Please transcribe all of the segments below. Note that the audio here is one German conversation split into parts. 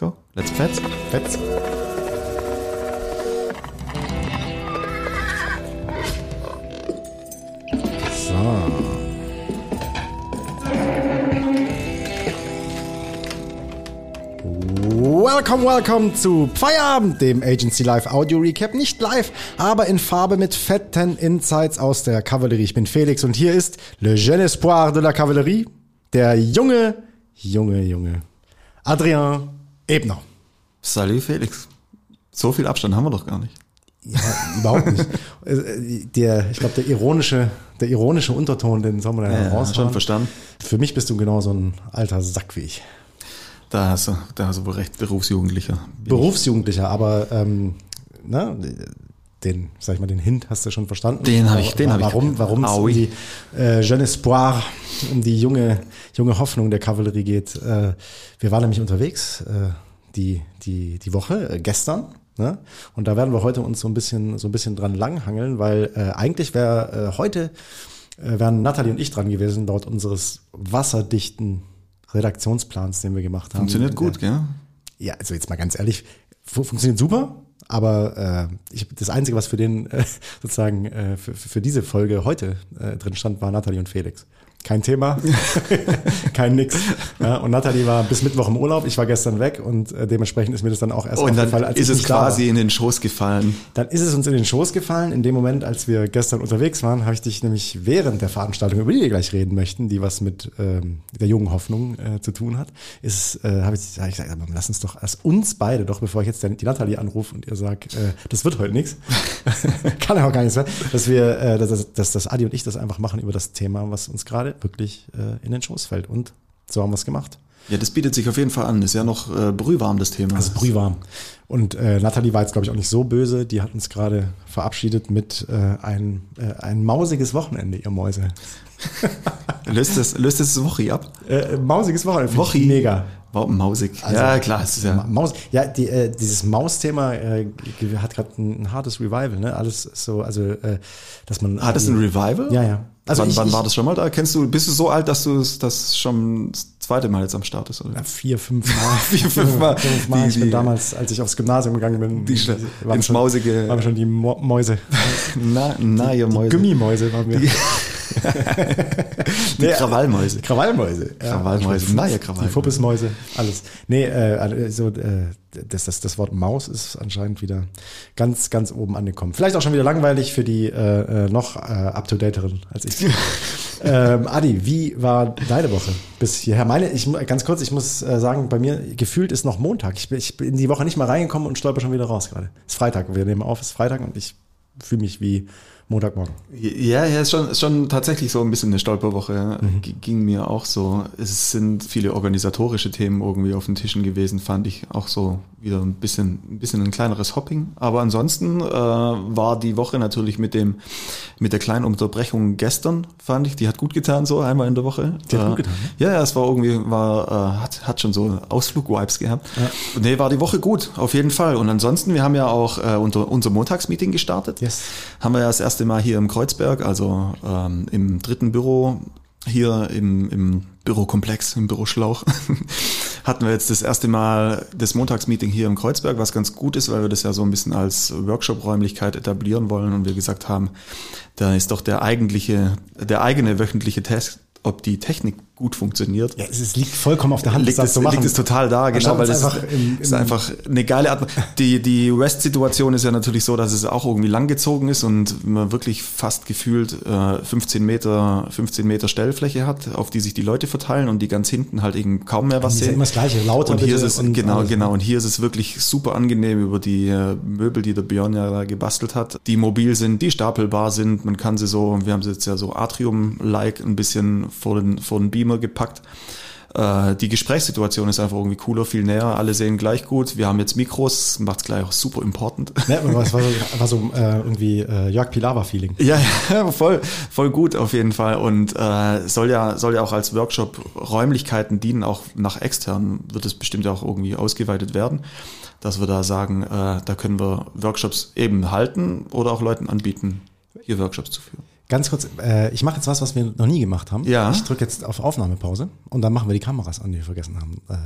go. Let's fetz. Fetz. So. Welcome, welcome zu Feierabend, dem Agency Live Audio Recap. Nicht live, aber in Farbe mit fetten Insights aus der Kavallerie. Ich bin Felix und hier ist Le Jeune Espoir de la Kavallerie, der junge, junge, junge Adrien Ebner. Salut Felix. So viel Abstand haben wir doch gar nicht. Ja, überhaupt nicht. Äh, Der, ich glaube, der ironische, der ironische Unterton, den soll man Ja, raushauen. schon verstanden. Für mich bist du genau so ein alter Sack wie ich. Da hast du, da hast du wohl recht, Berufsjugendlicher. Berufsjugendlicher, aber ähm, ne, den, sag ich mal, den Hint hast du schon verstanden. Den hab ich- den hab ich warum. Warum es um die äh, Jeune Espoir, um die junge, junge Hoffnung der Kavallerie geht. Äh, wir waren nämlich unterwegs äh, die, die, die Woche, äh, gestern. Ne? Und da werden wir heute uns so ein bisschen, so ein bisschen dran langhangeln, weil äh, eigentlich wäre äh, heute äh, wären Nathalie und ich dran gewesen, laut unseres wasserdichten Redaktionsplans, den wir gemacht haben. Funktioniert Äh, gut, gell? ja, also jetzt mal ganz ehrlich, fu- funktioniert super, aber äh, ich, das Einzige, was für den äh, sozusagen äh, für, für diese Folge heute äh, drin stand, war Nathalie und Felix. Kein Thema, kein Nix. Ja, und Nathalie war bis Mittwoch im Urlaub, ich war gestern weg und äh, dementsprechend ist mir das dann auch erst Und dann aufgefallen, als ist es quasi in den Schoß gefallen. Dann ist es uns in den Schoß gefallen. In dem Moment, als wir gestern unterwegs waren, habe ich dich nämlich während der Veranstaltung, über die wir gleich reden möchten, die was mit ähm, der jungen Hoffnung äh, zu tun hat, ist, äh, habe ich, hab ich gesagt, aber lass uns doch, lass uns beide doch, bevor ich jetzt die Nathalie anrufe und ihr sagt, äh, das wird heute nichts, kann ja auch gar nichts sein, dass wir, äh, dass, dass, dass Adi und ich das einfach machen über das Thema, was uns gerade wirklich äh, in den Schoß fällt. Und so haben wir es gemacht. Ja, das bietet sich auf jeden Fall an. Ist ja noch äh, brühwarm, das Thema. Also brühwarm. Und äh, Nathalie war jetzt, glaube ich, auch nicht so böse. Die hat uns gerade verabschiedet mit äh, ein, äh, ein mausiges Wochenende, ihr Mäuse. löst das, löst das Wochi ab? Äh, mausiges Wochenende. Wochi. Mega. Wow, mausig. Also, ja, klar. Es ist ja, Maus, ja, die, äh, dieses Maus-Thema äh, hat gerade ein, ein hartes Revival, ne? Alles so, also, äh, dass man. hat es ein Revival? Ja, ja. Also wann ich- wann ich- war das schon mal da? Kennst du, bist du so alt, dass du es- das schon das zweite Mal jetzt am Start ist? Oder? Ja, vier, fünf Mal. Vier, fünf Mal. Fünf Mal. Die- ich bin die- damals, als ich aufs Gymnasium gegangen bin, Die waren ins schon, Mausige- waren schon die Mo Mäuse. Na, na, ihr Mäuse. Gummimäuse waren wir. Die Krawallmäuse. Krawallmäuse. Ja, Krawallmäuse. Na ja, Krawallmäuse. Die Fuppesmäuse, alles. Nee, äh, so, äh, das, das, das Wort Maus ist anscheinend wieder ganz, ganz oben angekommen. Vielleicht auch schon wieder langweilig für die äh, äh, noch äh, up-to-dateren als ich. ähm, Adi, wie war deine Woche bis hierher? Meine, ich ganz kurz, ich muss äh, sagen, bei mir gefühlt ist noch Montag. Ich bin, ich bin in die Woche nicht mal reingekommen und stolper schon wieder raus gerade. Ist Freitag, wir nehmen auf, ist Freitag und ich fühle mich wie Montagmorgen. Ja, ja, ist schon, ist schon tatsächlich so ein bisschen eine Stolperwoche. Mhm. Ging mir auch so. Es sind viele organisatorische Themen irgendwie auf den Tischen gewesen, fand ich auch so wieder ein bisschen, ein bisschen ein kleineres Hopping. Aber ansonsten äh, war die Woche natürlich mit dem, mit der kleinen Unterbrechung gestern, fand ich, die hat gut getan, so einmal in der Woche. Die hat Äh, gut getan, Ja, ja, es war irgendwie, war, äh, hat, hat schon so Ausflug-Vibes gehabt. Und nee, war die Woche gut, auf jeden Fall. Und ansonsten, wir haben ja auch äh, unter, unser Montagsmeeting gestartet. Yes. Haben wir ja das erste Mal hier im Kreuzberg, also ähm, im dritten Büro, hier im, im Bürokomplex, im Büroschlauch, hatten wir jetzt das erste Mal das Montagsmeeting hier im Kreuzberg, was ganz gut ist, weil wir das ja so ein bisschen als Workshop-Räumlichkeit etablieren wollen und wir gesagt haben, da ist doch der eigentliche, der eigene wöchentliche Test, ob die Technik gut funktioniert. Ja, es, liegt vollkommen auf der Hand, Liegt das es, zu machen. liegt es total da, genau, weil es einfach ist, im- ist einfach eine geile Art. Die, die Rest-Situation ist ja natürlich so, dass es auch irgendwie langgezogen ist und man wirklich fast gefühlt äh, 15 Meter, 15 Meter Stellfläche hat, auf die sich die Leute verteilen und die ganz hinten halt eben kaum mehr was ist ja sehen. immer das Gleiche, lauter und hier ist es, und genau, alles, ne? genau, und hier ist es wirklich super angenehm über die äh, Möbel, die der Björn ja da gebastelt hat, die mobil sind, die stapelbar sind, man kann sie so, wir haben sie jetzt ja so Atrium-like ein bisschen vor den, vor den Beamer gepackt. Äh, die Gesprächssituation ist einfach irgendwie cooler, viel näher, alle sehen gleich gut. Wir haben jetzt Mikros, macht's gleich auch super important. Aber es war so, war so äh, irgendwie äh, Jörg Pilawa-Feeling. Ja, ja, voll, voll gut auf jeden Fall. Und äh, soll ja, soll ja auch als Workshop Räumlichkeiten dienen, auch nach extern wird es bestimmt auch irgendwie ausgeweitet werden, dass wir da sagen, äh, da können wir Workshops eben halten oder auch Leuten anbieten, hier Workshops zu führen. Ganz kurz, äh, ich mache jetzt was, was wir noch nie gemacht haben. Ja. Ich drücke jetzt auf Aufnahmepause und dann machen wir die Kameras an, die wir vergessen haben, äh,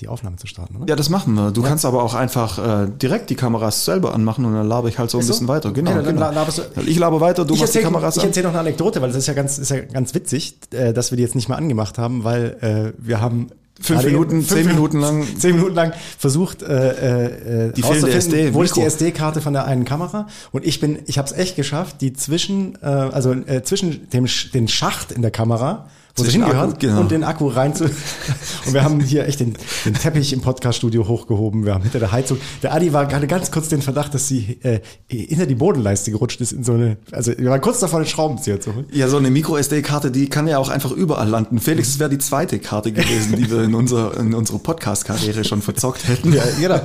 die Aufnahme zu starten, oder? Ja, das machen wir. Du Ja. kannst aber auch einfach äh, direkt die Kameras selber anmachen und dann laber ich halt so ein Ist so? bisschen weiter. Genau, Okay, genau. laberst du- Ich laber weiter, du ich machst die erzähle Kameras ich an. erzähl noch eine Anekdote, weil das ist ja ganz, ist ja ganz witzig, äh, dass wir die jetzt nicht mal angemacht haben, weil äh, wir haben Fünf gerade Minuten, zehn Minuten lang. zehn Minuten lang versucht, äh, äh, Die SD, wo ist die. SD-Karte von der einen Kamera und ich bin, ich habe es echt geschafft, die zwischen, äh, also äh, zwischen dem den Schacht in der Kamera wo sie Akku, genau. und den Akku rein zu. Und wir haben hier echt den, den Teppich im Podcaststudio hochgehoben. Wir haben hinter der Heizung. Der Adi war gerade ganz kurz den Verdacht, dass sie äh, hinter die Bodenleiste gerutscht ist in so eine. Also wir waren kurz davor, den Schraubenzieher zu holen. Ja, so eine Micro-SD-Karte, die kann ja auch einfach überall landen. Felix, es wäre die zweite Karte gewesen, die wir in unserer, in unserer Podcast-Karriere schon verzockt hätten. Ja, genau.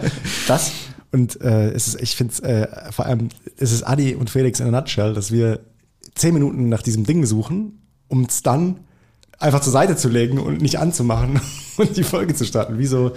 Das. Und äh, es ist, ich finde es äh, vor allem, es ist Adi und Felix in a nutshell, dass wir zehn Minuten nach diesem Ding suchen, um es dann einfach zur Seite zu legen und nicht anzumachen und die Folge zu starten. Wie so,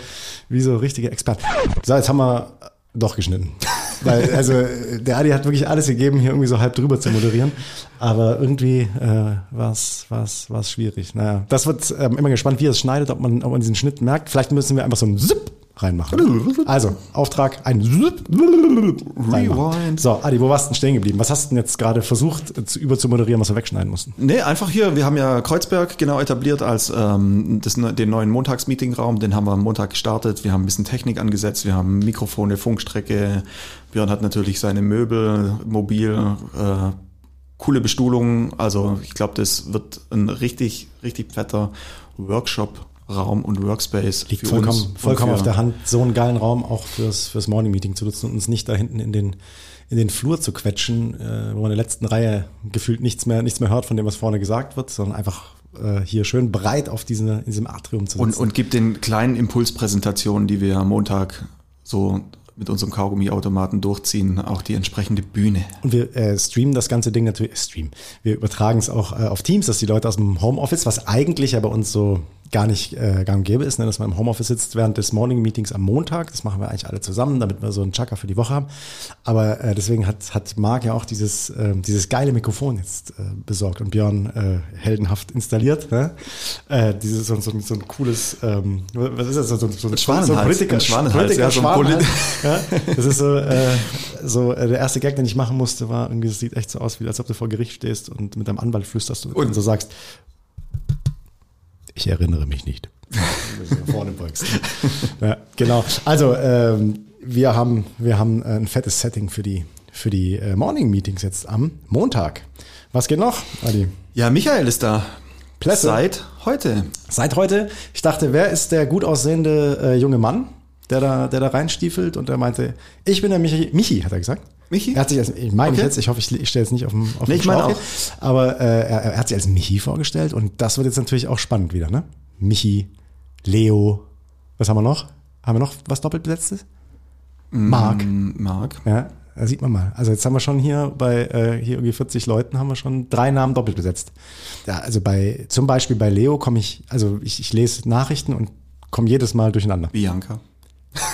wie so richtige Experten. So, jetzt haben wir doch geschnitten. Weil, also, der Adi hat wirklich alles gegeben, hier irgendwie so halb drüber zu moderieren. Aber irgendwie äh, war es schwierig. Naja, das wird ähm, immer gespannt, wie er es schneidet, ob man, ob man diesen Schnitt merkt. Vielleicht müssen wir einfach so ein Zip reinmachen. Also, Auftrag, ein. Rewind. So, Adi, wo warst du denn stehen geblieben? Was hast du denn jetzt gerade versucht, äh, zu, über zu moderieren, was wir wegschneiden mussten? Nee, einfach hier, wir haben ja Kreuzberg genau etabliert als ähm, das, den neuen Montagsmeetingraum. Den haben wir am Montag gestartet. Wir haben ein bisschen Technik angesetzt. Wir haben Mikrofone, Funkstrecke. Björn hat natürlich seine Möbel, mobil, äh, coole Bestuhlung. Also ich glaube, das wird ein richtig, richtig fetter Workshop-Raum und Workspace Liegt für vollkommen, uns. und vollkommen auf der Hand, so einen geilen Raum auch fürs, fürs Morning Meeting zu nutzen und uns nicht da hinten in den, in den Flur zu quetschen, äh, wo man in der letzten Reihe gefühlt nichts mehr, nichts mehr hört von dem, was vorne gesagt wird, sondern einfach äh, hier schön breit auf diese, in diesem Atrium zu Und, sitzen. und gibt den kleinen Impulspräsentationen, die wir am Montag so mit unserem Kaugummiautomaten durchziehen, auch die entsprechende Bühne. Und wir äh, streamen das ganze Ding natürlich, äh, streamen. Wir übertragen es auch äh, auf Teams, dass die Leute aus dem Homeoffice, was eigentlich ja bei uns so gar nicht äh, gang gäbe ist, ne, dass man im Homeoffice sitzt während des Morning Meetings am Montag. Das machen wir eigentlich alle zusammen, damit wir so einen Chaka für die Woche haben. Aber äh, deswegen hat, hat Marc ja auch dieses, äh, dieses geile Mikrofon jetzt äh, besorgt und Björn äh, heldenhaft installiert. Ne? Äh, dieses so, so, so ein cooles, ähm, was ist das? So, so, so ein Schwanenhals, Politiker, ein Schwanenhals, Politiker ja, so ein Schwanenhals. Ja, das ist so, äh, so äh, der erste Gag, den ich machen musste, war irgendwie, es sieht echt so aus, wie als ob du vor Gericht stehst und mit deinem Anwalt flüsterst und, Und- so sagst, ich erinnere mich nicht. vorne beugst. ja, genau. Also ähm, wir haben wir haben ein fettes Setting für die für die äh, Morning Meetings jetzt am Montag. Was geht noch, Adi? Ja, Michael ist da. Plässe. Seit heute. Seit heute, ich dachte, wer ist der gut aussehende äh, junge Mann, der da, der da reinstiefelt und der meinte, ich bin der Michi, Michi, hat er gesagt. Michi? Er hat sich als, ich meine Okay. jetzt, ich hoffe, ich, ich stelle jetzt nicht auf dem, auf Nee, ich meine auch. aber äh, er, er hat sich als Michi vorgestellt und das wird jetzt natürlich auch spannend wieder, ne? Michi, Leo, was haben wir noch? Haben wir noch was doppelt besetztes? Marc. Mm, Marc. Ja, da sieht man mal. Also jetzt haben wir schon hier bei äh, hier irgendwie 40 Leuten haben wir schon drei Namen doppelt besetzt. Ja, also bei zum Beispiel bei Leo komme ich, also ich, ich lese Nachrichten und komme jedes Mal durcheinander. Bianca.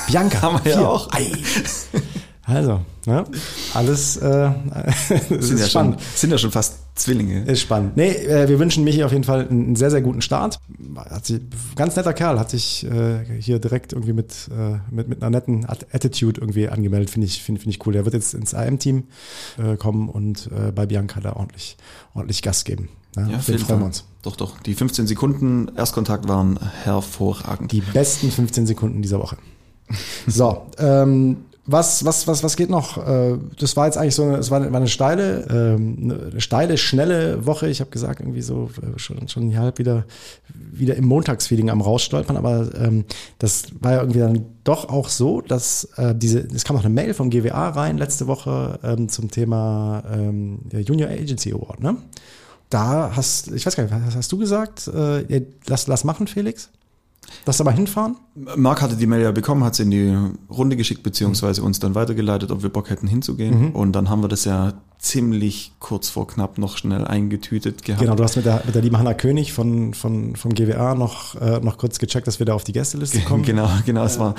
Bianca Haben wir ja auch. Ei. Also, ne? alles äh, Sind ist ja, schon, spannend. sind ja schon fast Zwillinge. Ist spannend. Nee, äh, wir wünschen Michi auf jeden Fall einen sehr, sehr guten Start. Hat sich, ganz netter Kerl, hat sich äh, hier direkt irgendwie mit, äh, mit, mit einer netten At- Attitude irgendwie angemeldet. Finde ich, finde finde ich cool. Der wird jetzt ins AM-Team äh, kommen und äh, bei Bianca da ordentlich, ordentlich Gas geben. Ja, Ja, den freuen wir uns. Doch, doch. Die 15 Sekunden Erstkontakt waren hervorragend. Die besten 15 Sekunden dieser Woche. So, ähm, was, was, was, was geht noch? Äh, Das war jetzt eigentlich so, eine, es war, war eine steile, ähm, eine steile, schnelle Woche. Ich habe gesagt, irgendwie so äh, schon, schon halb wieder, wieder im Montagsfeeling am rausstolpern, aber ähm, das war ja irgendwie dann doch auch so, dass äh, diese, es kam noch eine Mail vom GWA rein letzte Woche ähm, zum Thema ähm, Junior Agency Award, ne? Da hast, ich weiß gar nicht, was hast du gesagt? Äh, lass, lass machen, Felix? Lass da mal hinfahren? Marc hatte die Mail ja bekommen, hat sie in die Runde geschickt, beziehungsweise uns dann weitergeleitet, ob wir Bock hätten hinzugehen. Und dann haben wir das ja ziemlich kurz vor knapp noch schnell eingetütet gehabt. Genau, du hast mit der, mit der lieben Hanna König von, von, vom GWA noch, äh, noch kurz gecheckt, dass wir da auf die Gästeliste kommen. Genau, genau. Es war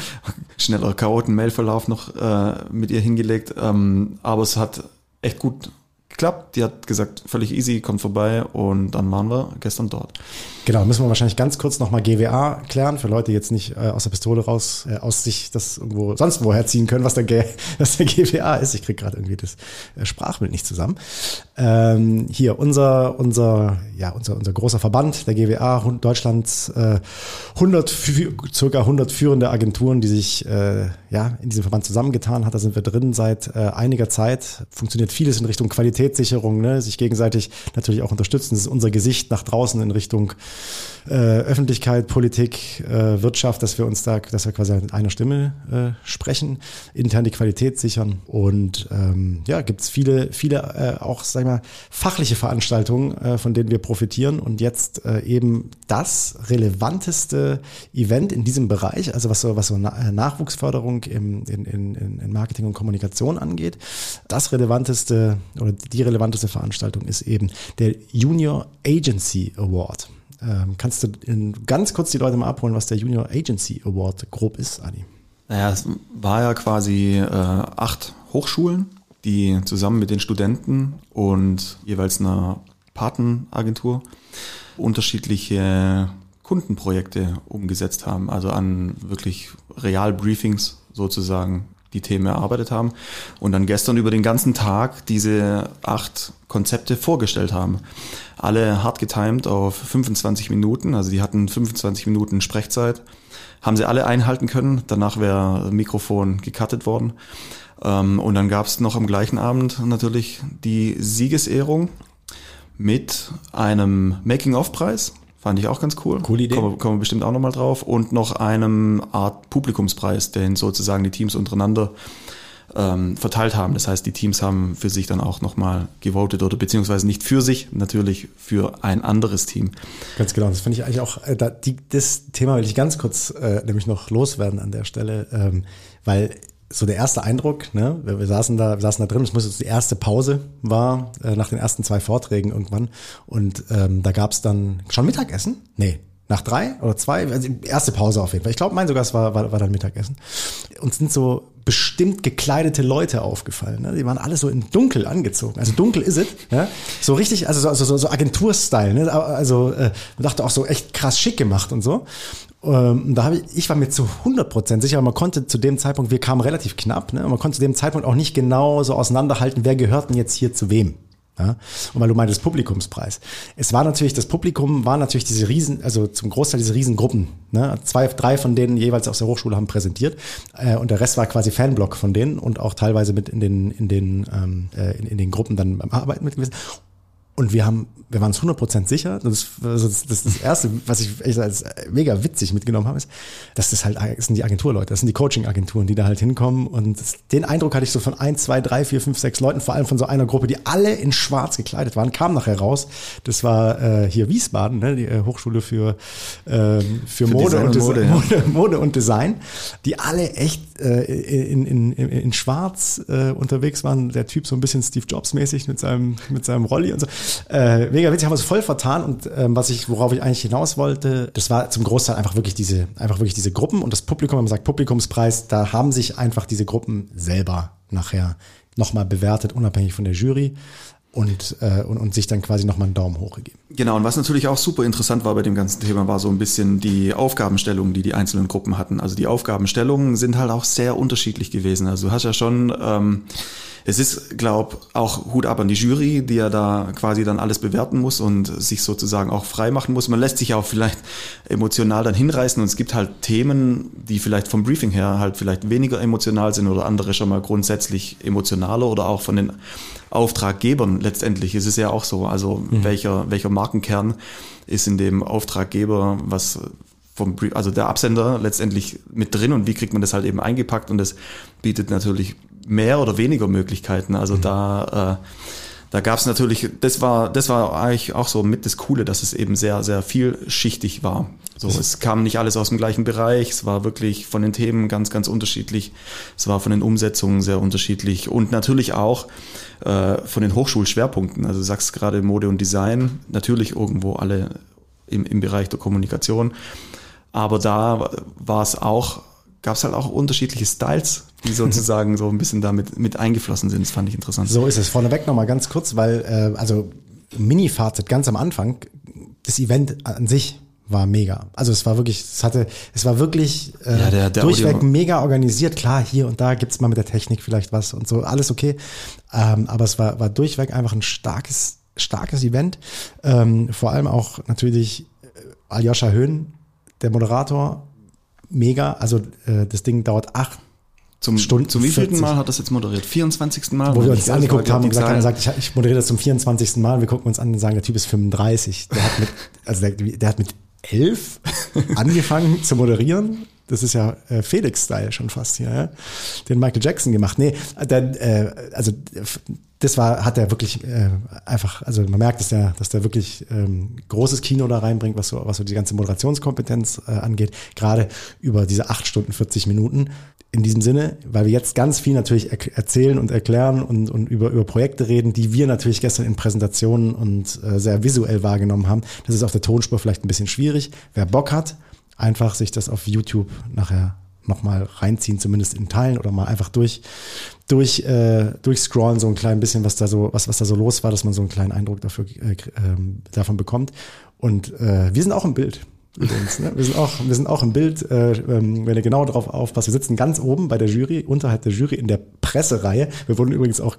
schneller Chaoten-Mailverlauf noch äh, mit ihr hingelegt. Ähm, aber es hat echt gut geklappt. Die hat gesagt, völlig easy, kommt vorbei und dann waren wir gestern dort. Genau, müssen wir wahrscheinlich ganz kurz nochmal GWA klären, für Leute, die jetzt nicht äh, aus der Pistole raus, äh, aus sich das irgendwo sonst woher ziehen können, was der, G was der GWA ist. Ich krieg gerade irgendwie das äh, Sprachbild nicht zusammen. Ähm, hier, unser, unser, ja, unser, unser großer Verband, der GWA, Deutschlands äh, 100, circa 100 führende Agenturen, die sich äh, ja, in diesem Verband zusammengetan hat. Da sind wir drin seit äh, einiger Zeit. Funktioniert vieles in Richtung Qualitätssicherung, ne? sich gegenseitig natürlich auch unterstützen. Das ist unser Gesicht nach draußen in Richtung äh, Öffentlichkeit, Politik, äh, Wirtschaft, dass wir uns da, dass wir quasi mit einer Stimme äh, sprechen, intern die Qualität sichern. Und ähm, ja, gibt es viele, viele äh, auch, sag ich mal, fachliche Veranstaltungen, äh, von denen wir profitieren. Und jetzt äh, eben das relevanteste Event in diesem Bereich, also was so, was so äh, Nachwuchsförderung im, in, in, in Marketing und Kommunikation angeht. Das relevanteste oder die relevanteste Veranstaltung ist eben der Junior Agency Award. Ähm, kannst du in, ganz kurz die Leute mal abholen, was der Junior Agency Award grob ist, Adi? Naja, es war ja quasi äh, acht Hochschulen, die zusammen mit den Studenten und jeweils einer Patenagentur unterschiedliche Kundenprojekte umgesetzt haben, also an wirklich Realbriefings sozusagen die Themen erarbeitet haben und dann gestern über den ganzen Tag diese acht Konzepte vorgestellt haben. Alle hart getimed auf 25 Minuten, also die hatten 25 Minuten Sprechzeit, haben sie alle einhalten können. Danach wäre Mikrofon gecuttet worden. Ähm, und dann gab es noch am gleichen Abend natürlich die Siegesehrung mit einem Making-of-Preis Fand ich auch ganz cool. Coole Idee. Kommen, kommen wir bestimmt auch nochmal drauf. Und noch einem Art Publikumspreis, den sozusagen die Teams untereinander ähm, verteilt haben. Das heißt, die Teams haben für sich dann auch nochmal gewotet oder beziehungsweise nicht für sich, natürlich für ein anderes Team. Ganz genau, das finde ich eigentlich auch, äh, da, die, das Thema will ich ganz kurz äh, nämlich noch loswerden an der Stelle, ähm, weil so der erste Eindruck, ne, wir, wir saßen da, wir saßen da drin, es muss jetzt die erste Pause war, äh, nach den ersten zwei Vorträgen irgendwann. Und ähm, da gab's dann schon Mittagessen? Nee, nach drei oder zwei, also erste Pause auf jeden Fall. Ich glaube, mein sogar, es war, war, war dann Mittagessen. Uns sind so bestimmt gekleidete Leute aufgefallen. Ne? Die waren alle so in dunkel angezogen. Also dunkel ist es. Ja? So richtig, also so, so, so Agentur-Style. Ne? Also äh, dachte auch so echt krass schick gemacht und so. Ähm, da habe ich, ich war mir zu 100% sicher, man konnte zu dem Zeitpunkt, wir kamen relativ knapp, ne? man konnte zu dem Zeitpunkt auch nicht genau so auseinanderhalten, wer gehört denn jetzt hier zu wem. Ja? Und weil du meintest Publikumspreis. Es war natürlich, das Publikum war natürlich diese Riesen, also zum Großteil diese Riesengruppen. Ne? Zwei, drei von denen jeweils aus der Hochschule haben präsentiert äh, und der Rest war quasi Fanblock von denen und auch teilweise mit in den, in den, ähm, äh, in, in den Gruppen dann beim Arbeiten mit gewesen. Und wir haben, wir waren uns 100% sicher, das, das, das, das Erste, was ich echt als mega witzig mitgenommen habe, ist, dass das halt, das sind die Agenturleute, das sind die Coaching-Agenturen, die da halt hinkommen. Und das, den Eindruck hatte ich so von ein, zwei, drei, vier, fünf, sechs Leuten, vor allem von so einer Gruppe, die alle in schwarz gekleidet waren, kam nachher raus. Das war äh, hier Wiesbaden, ne, die äh, Hochschule für, äh, für, für Mode, und, und Mode, ja. Mode, Mode, und Design, die alle echt äh, in, in, in, in schwarz äh, unterwegs waren. Der Typ so ein bisschen Steve Jobs-mäßig mit seinem, mit seinem Rolli und so. Äh, mega witzig, haben wir es voll vertan und ähm, was ich, worauf ich eigentlich hinaus wollte, das war zum Großteil einfach wirklich diese, einfach wirklich diese Gruppen und das Publikum, wenn man sagt Publikumspreis, da haben sich einfach diese Gruppen selber nachher nochmal bewertet, unabhängig von der Jury und, äh, und, und sich dann quasi nochmal einen Daumen hoch gegeben. Genau, und was natürlich auch super interessant war bei dem ganzen Thema, war so ein bisschen die Aufgabenstellungen, die die einzelnen Gruppen hatten. Also die Aufgabenstellungen sind halt auch sehr unterschiedlich gewesen. Also du hast ja schon... Ähm, es ist, glaub, auch Hut ab an die Jury, die ja da quasi dann alles bewerten muss und sich sozusagen auch frei machen muss. Man lässt sich auch vielleicht emotional dann hinreißen und es gibt halt Themen, die vielleicht vom Briefing her halt vielleicht weniger emotional sind oder andere schon mal grundsätzlich emotionaler oder auch von den Auftraggebern letztendlich ist es ja auch so. Also mhm. welcher, welcher Markenkern ist in dem Auftraggeber, was vom Brief, also der Absender letztendlich mit drin und wie kriegt man das halt eben eingepackt und das bietet natürlich mehr oder weniger Möglichkeiten. Also mhm. da, äh, da gab es natürlich, das war, das war eigentlich auch so mit das Coole, dass es eben sehr, sehr vielschichtig war. So, es kam nicht alles aus dem gleichen Bereich, es war wirklich von den Themen ganz, ganz unterschiedlich, es war von den Umsetzungen sehr unterschiedlich und natürlich auch äh, von den Hochschulschwerpunkten. Also du sagst gerade Mode und Design, natürlich irgendwo alle im, im Bereich der Kommunikation, aber da war es auch gab es halt auch unterschiedliche Styles, die sozusagen so ein bisschen damit mit eingeflossen sind. Das fand ich interessant. So ist es. Vorneweg nochmal ganz kurz, weil, äh, also Mini-Fazit ganz am Anfang, das Event an sich war mega. Also es war wirklich, es hatte, es war wirklich äh, Ja, der- der durchweg Audio- mega organisiert. Klar, hier und da gibt's mal mit der Technik vielleicht was und so, alles okay. Ähm, aber es war, war durchweg einfach ein starkes, starkes Event. Ähm, vor allem auch natürlich äh, Aljoscha Höhn, der Moderator, mega. Also äh, das Ding dauert acht Zum, Stunden zum wievielten 40. Mal hat das jetzt moderiert? 24. Mal? wo wir uns das angeguckt haben und gesagt haben, sagt, ich, ich moderiere das zum 24. Mal, wir gucken uns an und sagen, der Typ ist 35. Der hat mit, also der, der hat mit elf angefangen zu moderieren. Das ist ja äh, Felix-Style schon fast hier, ja? den Michael Jackson gemacht. Nee, der, äh, also das war, hat er wirklich äh, einfach, also man merkt, dass der, dass der wirklich ähm, großes Kino da reinbringt, was so, was so die ganze Moderationskompetenz äh, angeht, gerade über diese acht Stunden 40 Minuten. In diesem Sinne, weil wir jetzt ganz viel natürlich er erzählen und erklären und, und über, über Projekte reden, die wir natürlich gestern in Präsentationen und äh, sehr visuell wahrgenommen haben. Das ist auf der Tonspur vielleicht ein bisschen schwierig. Wer Bock hat, einfach sich das auf YouTube nachher nochmal reinziehen, zumindest in Teilen oder mal einfach durch, durch, äh, durchscrollen, so ein klein bisschen, was da so, was, was da so los war, dass man so einen kleinen Eindruck dafür, äh, ähm, davon bekommt. Und äh, wir sind auch im Bild. Übrigens, ne? Wir sind auch, wir sind auch im Bild, äh, ähm, wenn ihr genau drauf aufpasst. Wir sitzen ganz oben bei der Jury, unterhalb der Jury in der Pressereihe. Wir wurden übrigens auch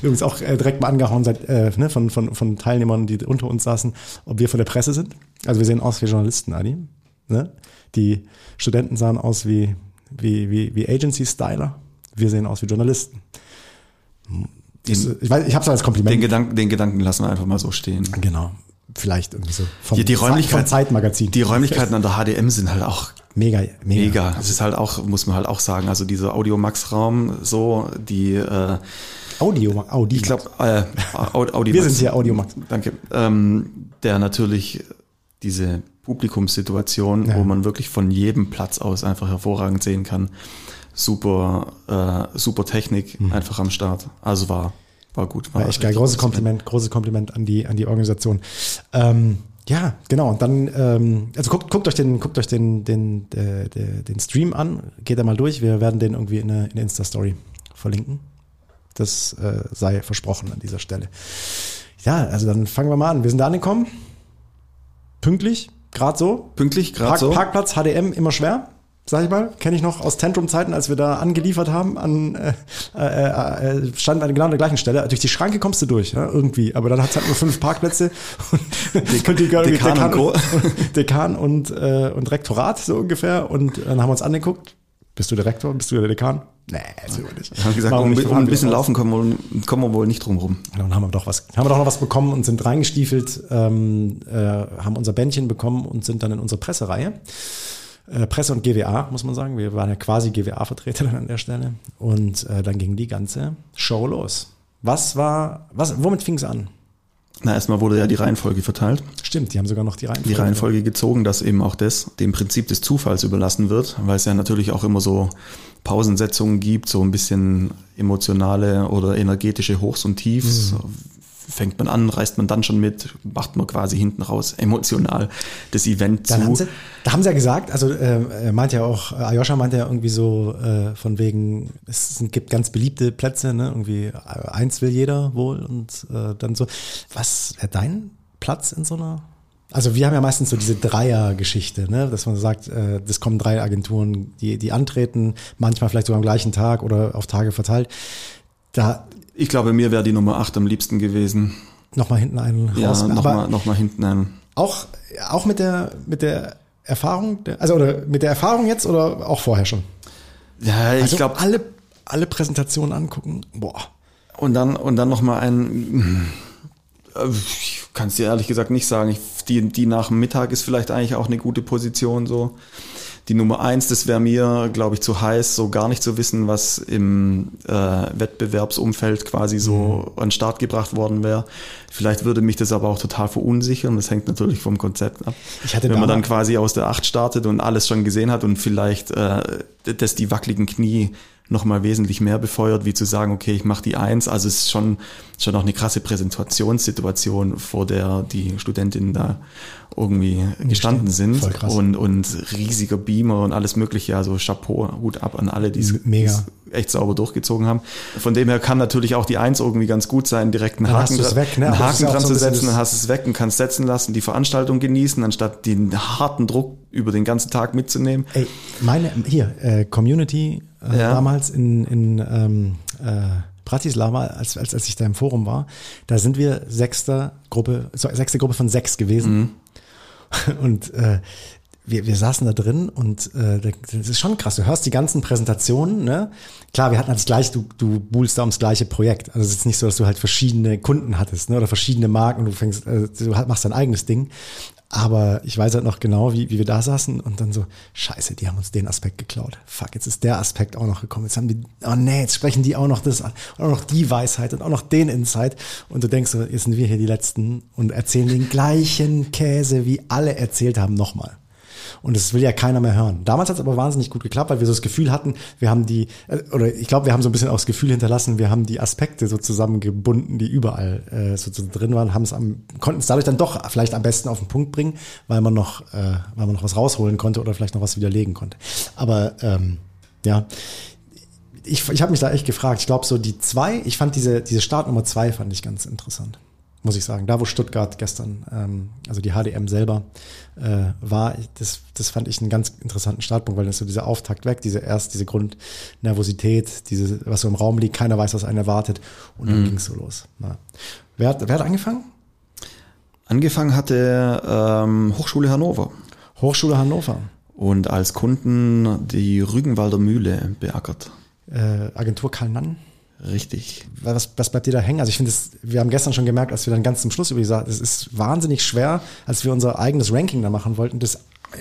übrigens auch äh, direkt mal angehauen seit, äh, ne, von, von, von Teilnehmern, die unter uns saßen, ob wir von der Presse sind. Also wir sehen aus wie Journalisten, Adi. Ne? Die Studenten sahen aus wie, wie, wie, wie Agency-Styler. Wir sehen aus wie Journalisten. Das, ich weiß, ich habe es als Kompliment. Den Gedanken, den Gedanken lassen wir einfach mal so stehen. genau. Vielleicht irgendwie so. Vom, Die, die, vom Räumlichkeit, Zeitmagazin. die Räumlichkeiten an der HDM sind halt auch Mega, mega. mega. Das ist halt auch, muss man halt auch sagen, also dieser Audiomax-Raum, so, die, äh, Audio, Audi. ich glaube, äh, Aud- Audimax. Wir sind hier Audiomax. Danke. Ähm, der natürlich diese Publikumssituation, Ja. wo man wirklich von jedem Platz aus einfach hervorragend sehen kann, super, äh, super Technik einfach am Start. Also war, war gut. Mhm. War echt geil. Großes Kompliment, großes Kompliment an die, an die Organisation. Ähm, ja, genau. Und dann, ähm, also guckt, guckt euch den, guckt euch den, den, äh, den, den Stream an, geht da mal durch. Wir werden den irgendwie in der, in der Insta-Story verlinken. Das äh, sei versprochen an dieser Stelle. Ja, also dann fangen wir mal an. Wir sind da angekommen. Pünktlich, gerade so. Pünktlich, gerade so. Parkplatz HDM immer schwer, sag ich mal. Kenne ich noch aus Tantrum-Zeiten, als wir da angeliefert haben, an, äh, äh, äh, standen wir genau an der gleichen Stelle. Durch die Schranke kommst du durch, ja, irgendwie. Aber dann hat es halt nur fünf Parkplätze. Und, und die, Dekan und Co. Dekan und, äh, und Rektorat, so ungefähr. Und dann haben wir uns angeguckt. Bist du der Rektor? Bist du der Dekan? Nee, so nicht. Wir haben gesagt, um, wir nicht- um ein bisschen laufen kommen wir, kommen wir wohl nicht drum rum. dann haben wir doch was, haben wir doch noch was bekommen und sind reingestiefelt, ähm, äh, haben unser Bändchen bekommen und sind dann in unsere Pressereihe. Äh, Presse und GWA, muss man sagen. Wir waren ja quasi GWA-Vertreter dann an der Stelle. Und äh, dann ging die ganze Show los. Was war, was, womit fing es an? Na, erstmal wurde ja die Reihenfolge verteilt. Stimmt, die haben sogar noch die Reihenfolge. die Reihenfolge gezogen, dass eben auch das dem Prinzip des Zufalls überlassen wird, weil es ja natürlich auch immer so Pausensetzungen gibt, so ein bisschen emotionale oder energetische Hochs und Tiefs. Mhm. Fängt man an, reißt man dann schon mit, macht man quasi hinten raus emotional das Event Dann zu. haben sie, da haben sie ja gesagt, also äh, er meint ja auch, äh, Ayosha meinte ja irgendwie so äh, von wegen, es gibt ganz beliebte Plätze, ne? Irgendwie äh, eins will jeder wohl und äh, dann so. Was wäre dein Platz in so einer? Also wir haben ja meistens so diese Dreier-Geschichte, ne? dass man sagt, äh, das kommen drei Agenturen, die, die antreten, manchmal vielleicht sogar am gleichen Tag oder auf Tage verteilt. Da ich glaube, mir wäre die Nummer 8 am liebsten gewesen. nochmal hinten einen Ja, raus. Nochmal noch mal hinten ein. auch, auch mit der, mit der Erfahrung, der, also oder mit der Erfahrung jetzt oder auch vorher schon? Ja, ich Also glaube, alle, alle Präsentationen angucken. Boah. Und dann, und dann nochmal ein, ich kann es dir ehrlich gesagt nicht sagen. Ich, die, die nach dem Mittag ist vielleicht eigentlich auch eine gute Position so. Die Nummer eins, das wäre mir, glaube ich, zu heiß, so gar nicht zu wissen, was im äh, Wettbewerbsumfeld quasi so an den Start gebracht worden wäre. Vielleicht würde mich das aber auch total verunsichern. Das hängt natürlich vom Konzept ab. Wenn man dann quasi aus der Acht startet und alles schon gesehen hat und vielleicht, äh, dass die wackeligen Knie nochmal wesentlich mehr befeuert, wie zu sagen, okay, ich mache die Eins. Also es ist schon, schon auch eine krasse Präsentationssituation, vor der die Studentinnen da irgendwie gestanden sind. Voll krass. Und, und riesiger Beamer und alles mögliche. Also Chapeau, Hut ab an alle, die es echt sauber durchgezogen haben. Von dem her kann natürlich auch die Eins irgendwie ganz gut sein, direkt einen Dann Haken, du's weg, ne? einen Haken dran zu setzen, dann hast du es weg und kannst setzen lassen, die Veranstaltung genießen, anstatt den harten Druck über den ganzen Tag mitzunehmen. Ey, meine, hier, äh, Community äh, Ja. damals in, in ähm, äh, Bratislava, als, als, als ich da im Forum war, da sind wir sechster Gruppe, so, sechste Gruppe von sechs gewesen. Und äh, wir, wir saßen da drin und äh, das ist schon krass. Du hörst die ganzen Präsentationen, ne? Klar, wir hatten halt das gleiche, du, du buhlst da ums gleiche Projekt. Also es ist nicht so, dass du halt verschiedene Kunden hattest, ne? Oder verschiedene Marken und du fängst, äh, du machst dein eigenes Ding. Aber ich weiß halt noch genau, wie, wie wir da saßen und dann so, scheiße, die haben uns den Aspekt geklaut. Fuck, jetzt ist der Aspekt auch noch gekommen. Jetzt haben die, oh nee, jetzt sprechen die auch noch das an. Und auch noch die Weisheit und auch noch den Insight. Und du denkst so, jetzt sind wir hier die Letzten und erzählen den gleichen Käse, wie alle erzählt haben, nochmal. Und das will ja keiner mehr hören. Damals hat es aber wahnsinnig gut geklappt, weil wir so das Gefühl hatten, wir haben die, äh, oder ich glaube, wir haben so ein bisschen auch das Gefühl hinterlassen, wir haben die Aspekte so zusammengebunden, die überall äh, so, drin waren, haben es am, konnten es dadurch dann doch vielleicht am besten auf den Punkt bringen, weil man noch, äh, weil man noch was rausholen konnte oder vielleicht noch was widerlegen konnte. Aber ähm, ja, ich, ich habe mich da echt gefragt. Ich glaube, so die zwei, ich fand diese, diese Startnummer zwei fand ich ganz interessant. Muss ich sagen. Da, wo Stuttgart gestern, ähm, also die HDM selber äh, war, das, das fand ich einen ganz interessanten Startpunkt, weil das so dieser Auftakt weg, diese erst, diese Grundnervosität, diese, was so im Raum liegt, keiner weiß, was einen erwartet. Und dann ging's so los. Ja. Wer, hat, wer hat angefangen? Angefangen hatte ähm, Hochschule Hannover Hochschule Hannover. und als Kunden die Rügenwalder Mühle beackert. Äh, Agentur Karl Nann. Richtig. was, was bleibt dir da hängen? Also ich finde, wir haben gestern schon gemerkt, als wir dann ganz zum Schluss über gesagt, es ist wahnsinnig schwer, als wir unser eigenes Ranking da machen wollten, das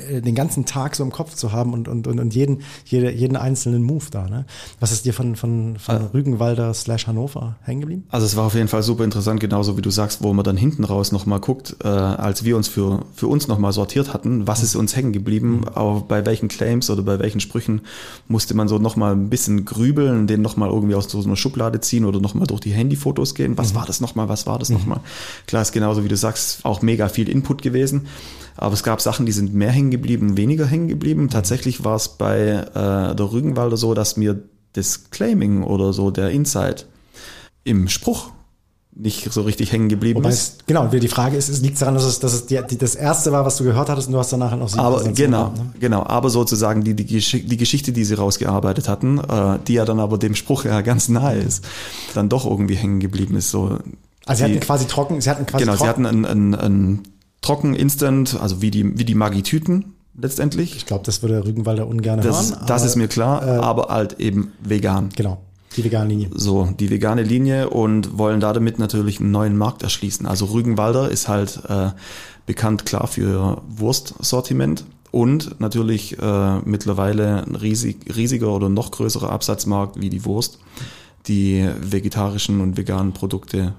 den ganzen Tag so im Kopf zu haben und, und, und, und jeden, jede, jeden einzelnen Move da. Ne? Was ist dir von, von, von Rügenwalder slash Hannover hängen geblieben? Also es war auf jeden Fall super interessant, genauso wie du sagst, wo man dann hinten raus nochmal guckt, äh, als wir uns für, für uns nochmal sortiert hatten, was ist uns hängen geblieben, aber bei welchen Claims oder bei welchen Sprüchen musste man so nochmal ein bisschen grübeln, den nochmal irgendwie aus so einer Schublade ziehen oder nochmal durch die Handyfotos gehen. Was war das nochmal, was war das nochmal? Klar ist genauso wie du sagst, auch mega viel Input gewesen. Aber es gab Sachen, die sind mehr hängen geblieben, weniger hängen geblieben. Tatsächlich war es bei äh, der Rügenwalder so, dass mir das Claiming oder so der Insight im Spruch nicht so richtig hängen geblieben Wobei ist. es, genau, die Frage ist, es liegt daran, dass es, dass es die, die, das erste war, was du gehört hattest und du hast danach noch sieben Aber genau, gehabt, ne? genau. Aber sozusagen die, die, Gesch- die Geschichte, die sie rausgearbeitet hatten, äh, die ja dann aber dem Spruch ja ganz nahe ist, dann doch irgendwie hängen geblieben ist. So Also sie hatten quasi trocken, sie hatten quasi genau, sie trocken. hatten ein, ein, ein trocken Instant, also wie die, wie die Maggi-Tüten letztendlich. ich glaube, das würde Rügenwalder ungern Das, hören. das aber- ist mir klar, äh, aber halt eben vegan. Genau, die vegane Linie. So, die vegane Linie und wollen da damit natürlich einen neuen Markt erschließen. Also Rügenwalder ist halt äh, bekannt klar für Wurstsortiment und natürlich äh, mittlerweile ein riesig, riesiger oder noch größerer Absatzmarkt wie die Wurst, die vegetarischen und veganen Produkte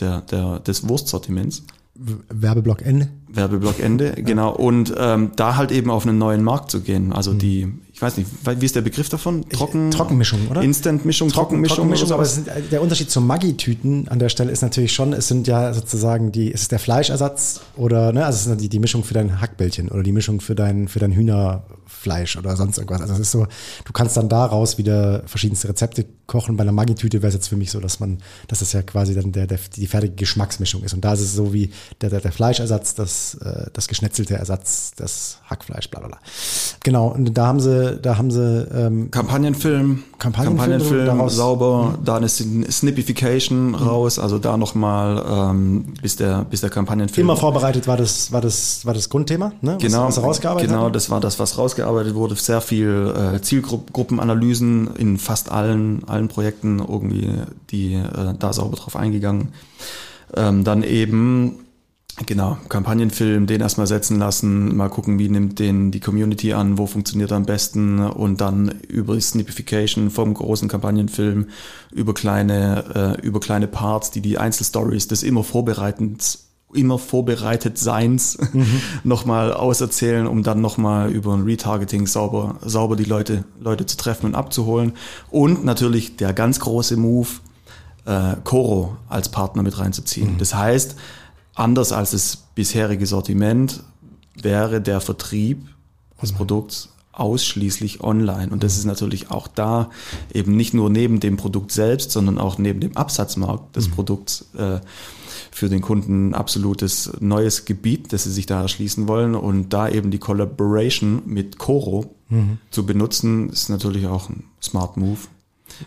der, der, des Wurstsortiments. Werbeblock Ende. Werbeblock Ende, genau. Und ähm, da halt eben auf einen neuen Markt zu gehen. Also die, ich weiß nicht, wie ist der Begriff davon? Trocken, Trockenmischung, oder? Instant-Mischung, Trockenmischung, Trockenmischung, oder aber sind, der Unterschied zum Maggi-Tüten an der Stelle ist natürlich schon, es sind ja sozusagen die, es ist der Fleischersatz oder, ne, also es ist die, die Mischung für dein Hackbällchen oder die Mischung für dein, für dein Hühnerfleisch oder sonst irgendwas. Also es ist so, du kannst dann daraus wieder verschiedenste Rezepte kochen. Bei einer Maggi-Tüte wäre es jetzt für mich so, dass man, dass es ja quasi dann der, der, die fertige Geschmacksmischung ist. Und da ist es so wie der, der, der Fleischersatz, das, äh, das geschnetzelte Ersatz, das Hackfleisch, bla, bla, bla. Genau. Und da haben sie, da haben sie, ähm, Kampagnenfilm, Kampagnenfilm, daraus- sauber, da eine Sn- Snippification raus, also da nochmal, ähm, bis der, bis der Kampagnenfilm. immer vorbereitet war das, war das, war das Grundthema, ne? Genau, was, rausgearbeitet genau, haben? das war das, was rausgearbeitet wurde. Sehr viel äh, Zielgruppenanalysen in fast allen, allen Projekten irgendwie, die äh, da sauber drauf eingegangen. Ähm, dann eben, genau, Kampagnenfilm, den erstmal setzen lassen, mal gucken, wie nimmt den die Community an, wo funktioniert er am besten und dann über Snippification vom großen Kampagnenfilm über kleine, äh, über kleine Parts, die die Einzelstories des immer Vorbereitens immer vorbereitet Seins mhm. nochmal auserzählen, um dann nochmal über ein Retargeting sauber, sauber die Leute, Leute zu treffen und abzuholen. Und natürlich der ganz große Move, äh, Coro als Partner mit reinzuziehen. Mhm. Das heißt, anders als das bisherige Sortiment wäre der Vertrieb des mhm. Produkts ausschließlich online. Und das ist natürlich auch da eben nicht nur neben dem Produkt selbst, sondern auch neben dem Absatzmarkt des mhm. Produkts äh, für den Kunden ein absolutes neues Gebiet, das sie sich da erschließen wollen. Und da eben die Collaboration mit Coro mhm. zu benutzen, ist natürlich auch ein Smart Move.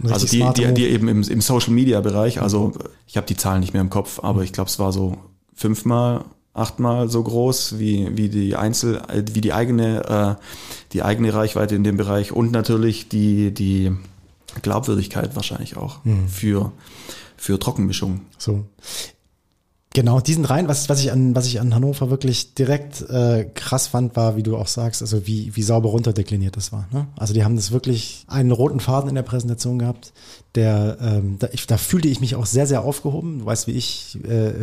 also die, die, die eben im, im Social Media Bereich, also ich habe die Zahlen nicht mehr im Kopf, aber ich glaube, es war so fünfmal achtmal so groß wie, wie die Einzel, äh, wie die eigene, äh, die eigene Reichweite in dem Bereich und natürlich die, die Glaubwürdigkeit wahrscheinlich auch mhm. für, für Trockenmischungen. So. Genau, diesen rein, was, was ich an, was ich an Hannover wirklich direkt äh, krass fand, war, wie du auch sagst, also wie, wie sauber runterdekliniert das war. Ne? Also die haben das wirklich einen roten Faden in der Präsentation gehabt, der, ähm, da, ich, da fühlte ich mich auch sehr, sehr aufgehoben. Du weißt, wie ich, äh,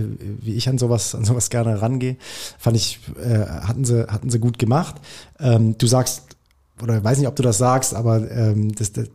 wie ich an sowas, an sowas gerne rangehe. Fand ich, äh, hatten sie, hatten sie gut gemacht. Ähm, du sagst oder weiß nicht, ob du das sagst, aber ähm, das, der,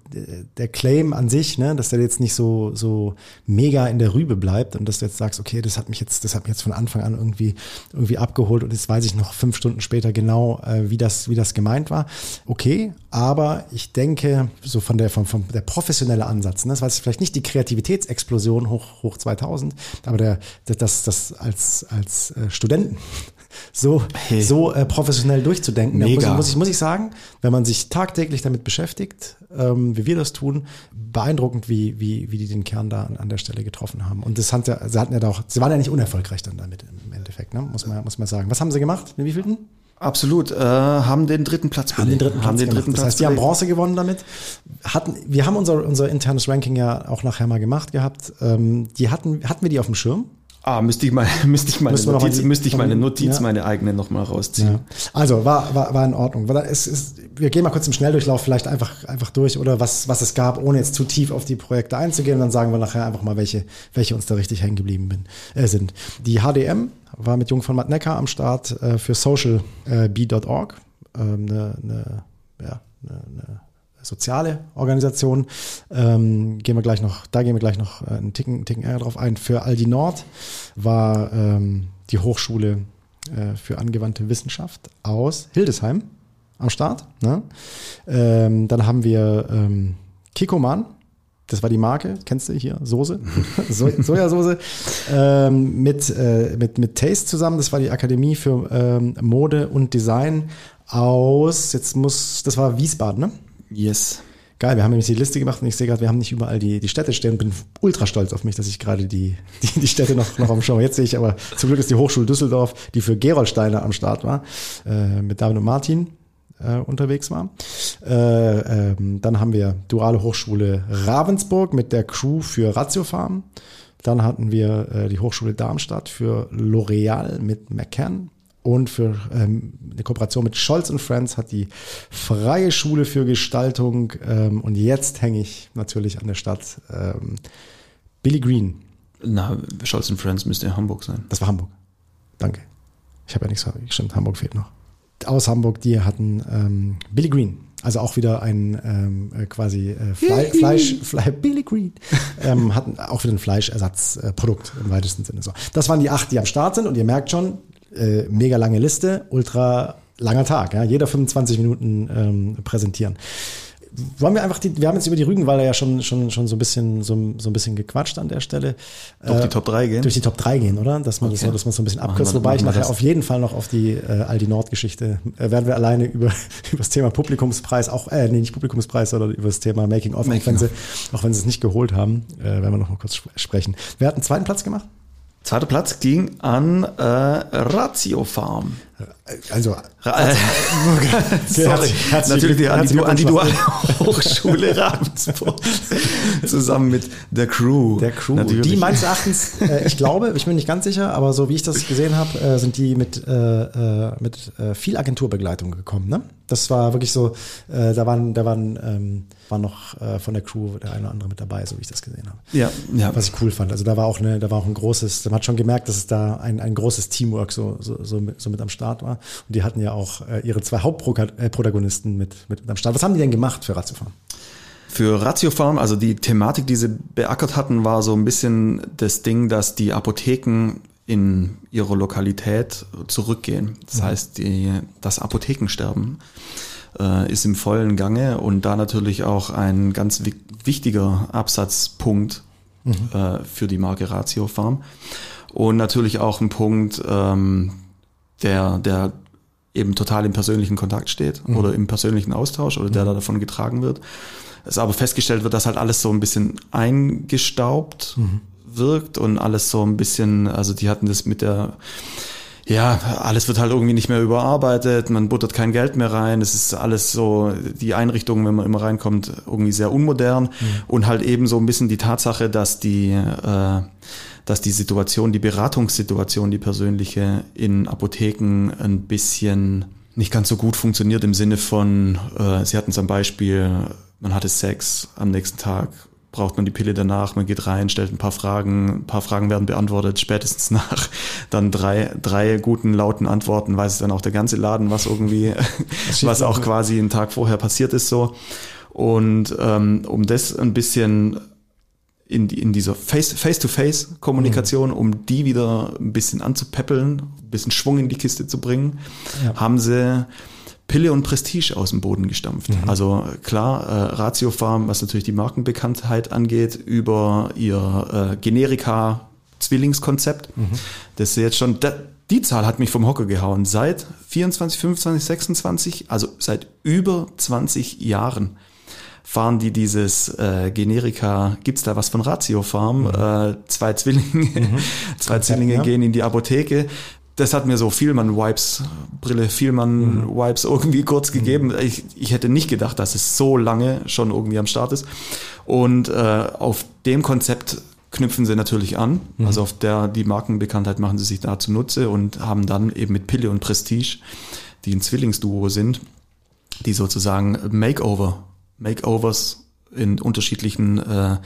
der Claim an sich, ne, dass der jetzt nicht so so mega in der Rübe bleibt und dass du jetzt sagst, okay, das hat mich jetzt, das hat mich jetzt von Anfang an irgendwie irgendwie abgeholt und jetzt weiß ich noch fünf Stunden später genau, äh, wie das wie das gemeint war. Okay, aber ich denke, so von der von, von der professionelle Ansatz, ne, das weiß ich vielleicht nicht die Kreativitätsexplosion hoch hoch 2000, aber der das das als als äh, Studenten so, hey. so äh, professionell durchzudenken. Mega. Muss, muss, ich, muss ich sagen, wenn man sich tagtäglich damit beschäftigt, ähm, wie wir das tun, beeindruckend, wie, wie, wie die den Kern da an, an der Stelle getroffen haben. Und das hat ja, sie hatten ja auch, sie waren ja nicht unerfolgreich dann damit im Endeffekt, ne? muss, man, muss man sagen. Was haben sie gemacht? Mit wie vielen? Absolut, äh, haben den dritten Platz haben den dritten Platz, haben den dritten Platz Das heißt, die haben Bronze gewonnen damit. Hatten, wir haben unser, unser internes Ranking ja auch nachher mal gemacht gehabt. Ähm, die hatten, hatten wir die auf dem Schirm? Ah, müsste ich, mal, müsste ich meine Notiz, die, müsste ich meine Notiz, ja. meine eigene nochmal rausziehen. Ja. Also war, war, war in Ordnung. Es ist, wir gehen mal kurz im Schnelldurchlauf vielleicht einfach, einfach durch oder was, was es gab, ohne jetzt zu tief auf die Projekte einzugehen. Und dann sagen wir nachher einfach mal, welche, welche uns da richtig hängen geblieben bin, äh, sind. Die HDM war mit Jung von Matt Necker am Start äh, für socialb.org. Äh, ähm, eine, eine, ja, eine, eine soziale Organisation. Ähm, gehen wir gleich noch, da gehen wir gleich noch äh, einen Ticken, Ticken eher drauf ein. Für Aldi Nord war ähm, die Hochschule äh, für angewandte Wissenschaft aus Hildesheim am Start. Ne? Ähm, dann haben wir ähm, Kikoman. Das war die Marke, kennst du hier? Soße, so Sojasauce. ähm, mit, äh, mit, mit Taste zusammen. Das war die Akademie für ähm, Mode und Design aus, jetzt muss, das war Wiesbaden, ne? Yes. Geil, wir haben nämlich die Liste gemacht und ich sehe gerade, wir haben nicht überall die, die Städte stehen und bin ultra stolz auf mich, dass ich gerade die, die, die Städte noch, noch am Schau. Jetzt sehe ich aber, zum Glück ist die Hochschule Düsseldorf, die für Gerolsteiner am Start war, äh, mit David und Martin äh, unterwegs war. Äh, ähm, dann haben wir Duale Hochschule Ravensburg mit der Crew für Ratiofarm. Dann hatten wir äh, die Hochschule Darmstadt für L'Oreal mit McCann. Und für ähm, eine Kooperation mit Scholz und Friends hat die Freie Schule für Gestaltung ähm, und jetzt hänge ich natürlich an der Stadt ähm, Billy Green. Na, Scholz und Friends müsste in Hamburg sein. Das war Hamburg. Danke. Ich habe ja nichts, stimmt, Hamburg fehlt noch. Aus Hamburg, die hatten ähm, Billy Green. Also auch wieder ein ähm, äh, quasi äh, Fle Fleisch, Fle Billy Green, ähm, hatten auch wieder ein Fleischersatzprodukt im weitesten Sinne. So, das waren die acht, die am Start sind und ihr merkt schon, äh, mega lange Liste, ultra langer Tag, ja, jeder 25 Minuten ähm, präsentieren. Wollen wir einfach die, wir haben jetzt über die Rügenwalder ja schon, schon, schon so ein bisschen, so, so ein bisschen gequatscht an der Stelle. Durch äh, die Top 3 gehen? Durch die Top 3 gehen, oder? Dass man, okay. das, so, dass man so ein bisschen abkürzt. Wobei ich nachher auf jeden Fall noch auf die äh, Aldi Nord-Geschichte, äh, werden wir alleine über, über das Thema Publikumspreis, auch, äh, nee, nicht Publikumspreis, sondern über das Thema Making of, Making auch, wenn sie, auch wenn sie es nicht geholt haben, äh, werden wir noch mal kurz sprechen. Wer hat einen zweiten Platz gemacht? Zweiter Platz ging an äh, Ratio Farm. Also, Ra- äh, Sorry, natürlich die, an die, an die Duale Hochschule Ravensburg zusammen mit der Crew. Der Crew. Natürlich. Die meines Erachtens, äh, ich glaube, ich bin nicht ganz sicher, aber so wie ich das gesehen habe, äh, sind die mit, äh, äh, mit äh, viel Agenturbegleitung gekommen. Ne? Das war wirklich so, da waren, da waren, ähm, waren noch äh, von der Crew der eine oder andere mit dabei, so wie ich das gesehen habe. ja, ja. Was ich cool fand. Also da war auch eine, da war auch ein großes, man hat schon gemerkt, dass es da ein, ein großes Teamwork so, so, so, mit, so mit am Start war. Und die hatten ja auch äh, ihre zwei Hauptprotagonisten mit, mit, mit am Start. Was haben die denn gemacht für Ratiofarm? Für Ratiofarm, also die Thematik, die sie beackert hatten, war so ein bisschen das Ding, dass die Apotheken in ihrer Lokalität zurückgehen. Das heißt, die, das Apothekensterben äh, ist im vollen Gange und da natürlich auch ein ganz wi wichtiger Absatzpunkt äh, für die Marke Ratiofarm. Und natürlich auch ein Punkt, ähm, der, der eben total im persönlichen Kontakt steht oder im persönlichen Austausch oder der da davon getragen wird. Es aber festgestellt wird, dass halt alles so ein bisschen eingestaubt wirkt und alles so ein bisschen, also die hatten das mit der, ja, alles wird halt irgendwie nicht mehr überarbeitet, man buttert kein Geld mehr rein, es ist alles so, die Einrichtung, wenn man immer reinkommt, irgendwie sehr unmodern. Und halt eben so ein bisschen die Tatsache, dass die, äh, dass die Situation, die Beratungssituation, die persönliche in Apotheken ein bisschen nicht ganz so gut funktioniert im Sinne von, äh, Sie hatten zum Beispiel, man hatte Sex am nächsten Tag, braucht man die Pille danach, man geht rein, stellt ein paar Fragen, ein paar Fragen werden beantwortet, spätestens nach dann drei, drei guten, lauten Antworten weiß es dann auch der ganze Laden, was irgendwie, was auch quasi einen Tag vorher passiert ist so. Und ähm, um das ein bisschen in, die, in dieser Face- Face-to-Face-Kommunikation, um die wieder ein bisschen anzupäppeln, ein bisschen Schwung in die Kiste zu bringen, Ja. haben sie Pille und Prestige aus dem Boden gestampft. Also klar, äh, Ratiofarm, was natürlich die Markenbekanntheit angeht, über ihr äh, Generika-Zwillingskonzept. Das ist jetzt schon, da, die Zahl hat mich vom Hocker gehauen. Seit 24, 25, 26, also seit über 20 Jahren fahren die dieses äh, Generika, gibt's da was von Ratiofarm? Äh, zwei Zwillinge, zwei Zwillinge ja. gehen in die Apotheke. Das hat mir so Vielmann-Wipes, Brille Vielmann-Wipes irgendwie kurz gegeben. Ich, ich hätte nicht gedacht, dass es so lange schon irgendwie am Start ist. Und äh, auf dem Konzept knüpfen sie natürlich an. Also auf der die Markenbekanntheit machen sie sich da zunutze und haben dann eben mit Pille und Prestige, die ein Zwillingsduo sind, die sozusagen Makeover, Makeovers in unterschiedlichen äh,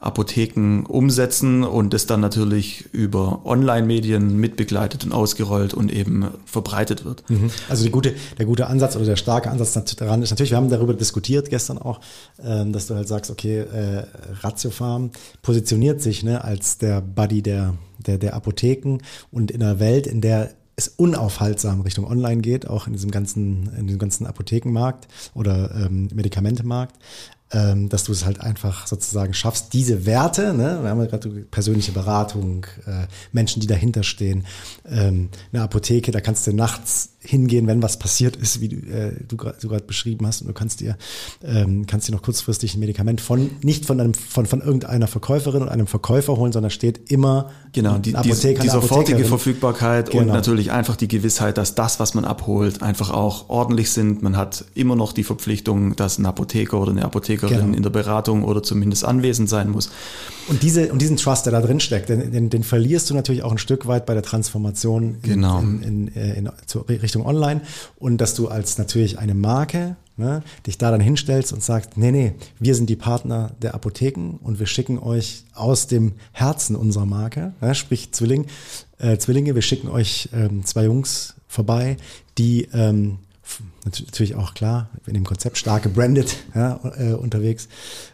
Apotheken umsetzen und das dann natürlich über Online-Medien mitbegleitet und ausgerollt und eben verbreitet wird. Also die gute, der gute Ansatz oder der starke Ansatz daran ist natürlich, wir haben darüber diskutiert gestern auch, ähm, dass du halt sagst, okay, äh, Ratiofarm positioniert sich ne, als der Buddy der, der, der Apotheken und in einer Welt, in der es unaufhaltsam Richtung Online geht, auch in diesem ganzen, in diesem ganzen Apothekenmarkt oder ähm, Medikamentemarkt, ähm, dass du es halt einfach sozusagen schaffst, diese Werte, ne, wir haben ja gerade persönliche Beratung, äh, Menschen, die dahinter stehen, ähm, eine Apotheke, da kannst du nachts hingehen, wenn was passiert ist, wie du äh, du gerade beschrieben hast, und du kannst dir ähm, kannst dir noch kurzfristig ein Medikament von nicht von einem von von irgendeiner Verkäuferin und einem Verkäufer holen, sondern steht immer Genau, die, die, Apotheker, die eine sofortige. Verfügbarkeit und Genau. natürlich einfach die Gewissheit, dass das, was man abholt, einfach auch ordentlich sind. Man hat immer noch die Verpflichtung, dass ein Apotheker oder eine Apothekerin Genau. in der Beratung oder zumindest anwesend sein muss. Und, diese, und diesen Trust, der da drin steckt, den, den, den verlierst du natürlich auch ein Stück weit bei der Transformation in, Genau. in, in, äh, Richtung Online. Und dass du als natürlich eine Marke ne, dich da dann hinstellst und sagst, nee, nee, wir sind die Partner der Apotheken und wir schicken euch aus dem Herzen unserer Marke, ne, sprich Zwilling, äh, Zwillinge, wir schicken euch ähm, zwei Jungs vorbei, die ähm, natürlich auch klar in dem Konzept stark gebrandet ja, äh, unterwegs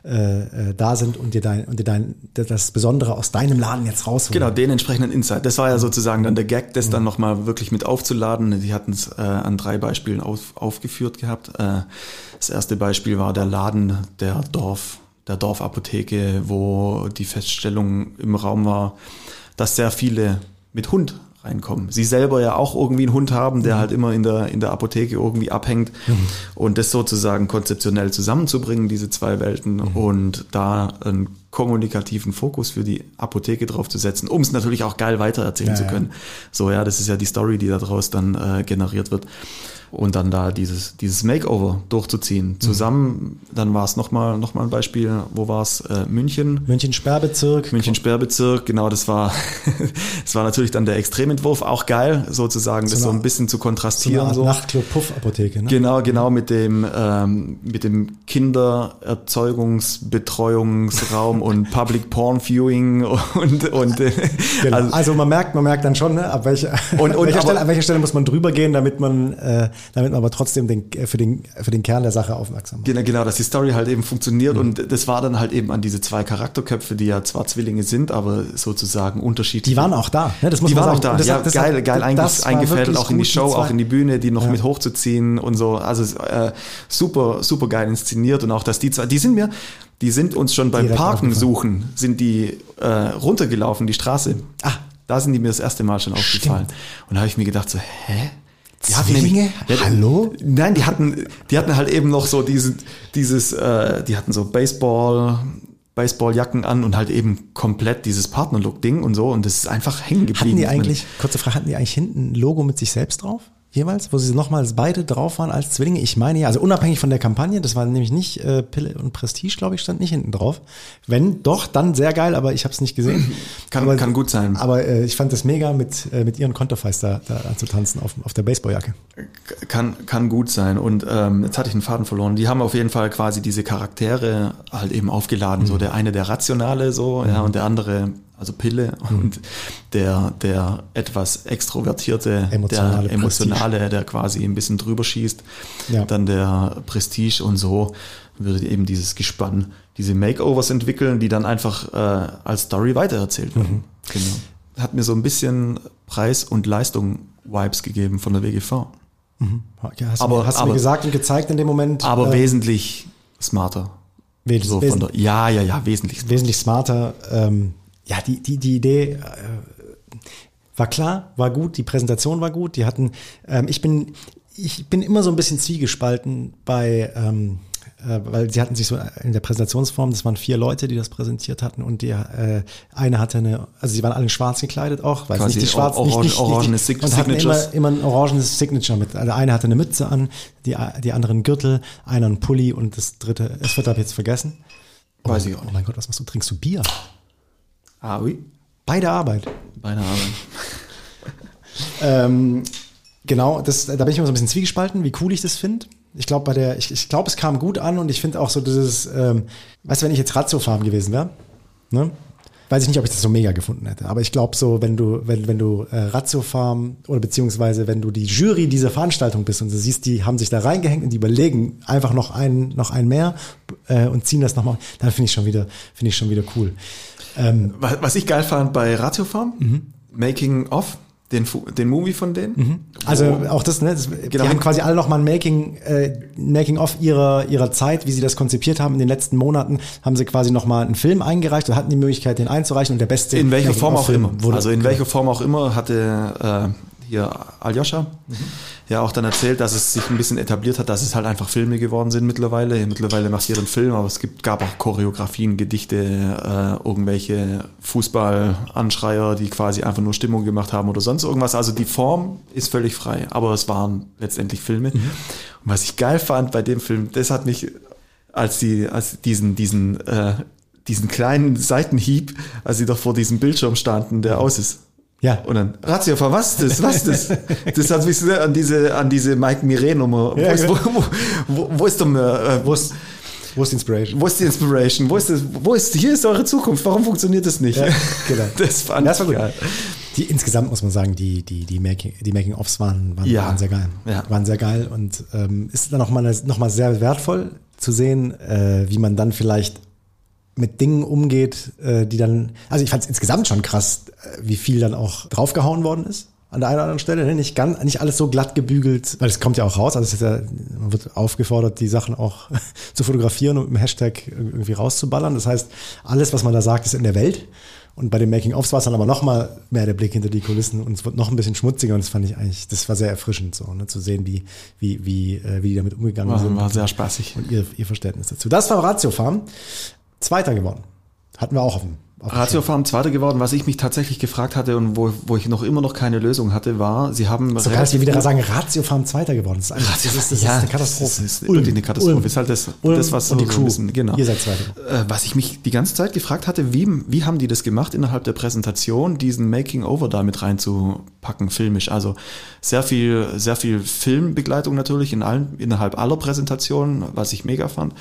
äh, äh, da sind und dir dein und dir dein das Besondere aus deinem Laden jetzt rausholen. Genau, den entsprechenden Insight. Das war ja sozusagen dann der Gag, das dann nochmal wirklich mit aufzuladen. Die hatten es äh, an drei Beispielen auf, aufgeführt gehabt. Äh, das erste Beispiel war der Laden der Dorf, der Dorfapotheke, wo die Feststellung im Raum war, dass sehr viele mit Hund reinkommen. Sie selber ja auch irgendwie einen Hund haben, der halt immer in der, in der Apotheke irgendwie abhängt. Und das sozusagen konzeptionell zusammenzubringen, diese zwei Welten, und da ein kommunikativen Fokus für die Apotheke drauf zu setzen, um es natürlich auch geil weitererzählen Ja, zu ja. können. So, ja, das ist ja die Story, die daraus dann äh, generiert wird. Und dann da dieses, dieses Makeover durchzuziehen. Zusammen, dann war es nochmal noch mal ein Beispiel, wo war es? Äh, München. München Sperrbezirk. München Sperrbezirk, genau, das war, das war natürlich dann der Extrementwurf, auch geil, sozusagen, das So so eine- ein bisschen zu So kontrastieren. Art so. Nachtclub-Puff-Apotheke, ne? Genau, genau mit dem ähm, mit dem Kindererzeugungs-Betreuungsraum und Public Porn Viewing und und äh, Genau. also, Also, man merkt, man merkt dann schon, ne, ab welcher, Und- an, und welcher aber- Stelle, an welcher Stelle muss man drüber gehen, damit man, äh, damit man aber trotzdem den, äh, für den, für den Kern der Sache aufmerksam macht. Genau, genau, dass die Story halt eben Mhm. funktioniert und das war dann halt eben an diese zwei Charakterköpfe, die ja zwar Zwillinge sind, aber sozusagen unterschiedlich. Die waren auch da, ne? Das muss Die man waren auch sagen. da, Das- ja, das- geil, geil einge das eingefädelt, auch in die Show, zwei- auch in die Bühne, die noch Ja. mit hochzuziehen und so. Also äh, super, super geil inszeniert und auch, dass die zwei, die sind mir, die sind uns schon beim Direkt Parken suchen, sind die äh, runtergelaufen, die Straße. Ah. Da sind die mir das erste Mal schon aufgefallen. Und da habe ich mir gedacht so, hä? Die hatten Zwillinge? Ja, Hallo? Nein, die hatten, die hatten halt eben noch so diesen, dieses, äh, die hatten so Baseball, Baseballjacken an und halt eben komplett dieses Partnerlook-Ding und so und das ist einfach hängen geblieben. Hatten die eigentlich, kurze Frage, hatten die eigentlich hinten ein Logo mit sich selbst drauf? Jeweils, wo sie nochmals beide drauf waren als Zwillinge? Ich meine ja, also unabhängig von der Kampagne, das war nämlich nicht äh, Pille und Prestige, glaube ich, stand nicht hinten drauf. Wenn, doch, dann sehr geil, aber ich habe es nicht gesehen. Kann- aber, kann gut sein. Aber äh, ich fand das mega, mit, äh, mit ihren Konterfeis da, da anzutanzen auf, auf der Baseballjacke. Kann, kann gut sein. Und ähm, jetzt hatte ich einen Faden verloren. Die haben auf jeden Fall quasi diese Charaktere halt eben aufgeladen. Mhm. So der eine der Rationale so, ja, und der andere, also Pille, Mhm. und der, der etwas extrovertierte, Emotionale der emotionale, der quasi ein bisschen drüber schießt. Ja. Dann der Prestige und so würde eben dieses Gespann diese Makeovers entwickeln, die dann einfach äh, als Story weitererzählt werden. Mhm. Genau. Hat mir so ein bisschen Preis- und Leistung-Vibes gegeben von der WGV. Ja, hast Aber- du, hast du aber- mir gesagt und gezeigt in dem Moment. Aber äh, wesentlich smarter. wes So der, ja, ja, ja, wesentlich smarter. wesentlich smarter. Ähm, ja, die, die, die Idee äh, war klar, war gut, die Präsentation war gut. Die hatten, ähm, ich bin, ich bin immer so ein bisschen zwiegespalten bei, ähm, äh, weil sie hatten sich so in der Präsentationsform, das waren vier Leute, die das präsentiert hatten und die äh, eine hatte eine, also sie waren alle in schwarz gekleidet auch, weil es nicht die schwarz, or- nicht, orange- nicht, orangene Sig- und hatten immer, immer ein orangenes Signature mit. Also eine hatte eine Mütze an, die, die andere einen Gürtel, einer einen Pulli und das dritte, das vierte habe ich jetzt vergessen. Weiß ich auch Oh nicht. mein Gott, was machst du? Trinkst du Bier? Ah, ui. Bei der Arbeit. Bei der Arbeit. Ähm, genau, das, da bin ich immer so ein bisschen zwiegespalten, wie cool ich das finde. Ich glaube, bei der, ich, ich glaube, es kam gut an und ich finde auch so dieses, ähm, weißt du, wenn ich jetzt Ratiofarm gewesen wäre, ne? Weiß ich nicht, ob ich das so mega gefunden hätte. Aber ich glaube so, wenn du, wenn, wenn du äh, Ratiofarm oder beziehungsweise wenn du die Jury dieser Veranstaltung bist und du siehst, die haben sich da reingehängt und die überlegen einfach noch einen, noch einen mehr äh, und ziehen das nochmal, dann finde ich schon wieder, finde ich schon wieder cool. Ähm, Was was ich geil fand bei Ratio Farm, Mhm. Making of, den, den Movie von denen. Also Wo- auch das, ne? Das, Genau. Die haben quasi alle nochmal ein Making, äh, Making of ihrer, ihrer Zeit, wie sie das konzipiert haben in den letzten Monaten, haben sie quasi nochmal einen Film eingereicht und hatten die Möglichkeit, den einzureichen und der beste in welcher Form auch immer. wurde- also in welcher Form auch immer hatte äh, hier Aljoscha ja auch dann erzählt, dass es sich ein bisschen etabliert hat, dass es halt einfach Filme geworden sind mittlerweile. Mittlerweile macht jeder einen Film, aber es gibt, gab auch Choreografien, Gedichte, äh, irgendwelche Fußballanschreier, die quasi einfach nur Stimmung gemacht haben oder sonst irgendwas. Also die Form ist völlig frei, aber es waren letztendlich Filme. Und was ich geil fand bei dem Film, das hat mich, als die, als diesen, diesen, äh, diesen kleinen Seitenhieb, als sie doch vor diesem Bildschirm standen, der aus ist. Ja. Und dann, Ratiofer, was ist das? Was ist das? Das hat mich so an diese, an diese Mike Miret-Nummer. Ja, wo, ist, wo, genau. wo, wo, wo ist mehr, äh, Wo ist, wo ist die Inspiration? wo ist die Inspiration? Wo ist das? Wo ist, hier ist eure Zukunft. Warum funktioniert das nicht? Ja, genau. Das fand Das war gut. geil. Die, insgesamt muss man sagen, die, die, die Making, die Making-ofs waren, waren, Ja. waren sehr geil. Ja. Waren sehr geil und ähm, ist dann auch mal, noch mal sehr wertvoll zu sehen, äh, wie man dann vielleicht mit Dingen umgeht, äh, die dann, also ich fand es insgesamt schon krass, äh, wie viel dann auch draufgehauen worden ist an der einen oder anderen Stelle. Ne? Nicht, ganz, nicht alles so glatt gebügelt, weil es kommt ja auch raus. Also es ist ja, man wird aufgefordert, die Sachen auch zu fotografieren und mit dem Hashtag irgendwie rauszuballern. Das heißt, alles, was man da sagt, ist in der Welt. Und bei den Making-ofs war es dann aber noch mal mehr der Blick hinter die Kulissen und es wird noch ein bisschen schmutziger und das fand ich eigentlich, das war sehr erfrischend so, ne, zu sehen, wie, wie, wie, äh, wie die damit umgegangen War, sind war sehr spaßig. und ihr, ihr Verständnis dazu. Das war Ratio Farm. Zweiter geworden. Hatten wir auch auf dem Ratiofarm Zweiter geworden. Was ich mich tatsächlich gefragt hatte und wo, wo ich noch immer noch keine Lösung hatte, war, sie haben. So kann ich wieder sagen, Ratiofarm Zweiter geworden. Das ist, einfach, das ist, das ja, ist eine Katastrophe. Das ist wirklich eine Katastrophe. Ulm. Das ist halt das, Ulm das was und die so Crew. ein bisschen, genau. Ihr seid Zweiter. Äh, Was ich mich die ganze Zeit gefragt hatte, wie, wie haben die das gemacht innerhalb der Präsentation, diesen Making-over da mit reinzupacken, filmisch. Also sehr viel, sehr viel Filmbegleitung natürlich in allen, innerhalb aller Präsentationen, was ich mega fand.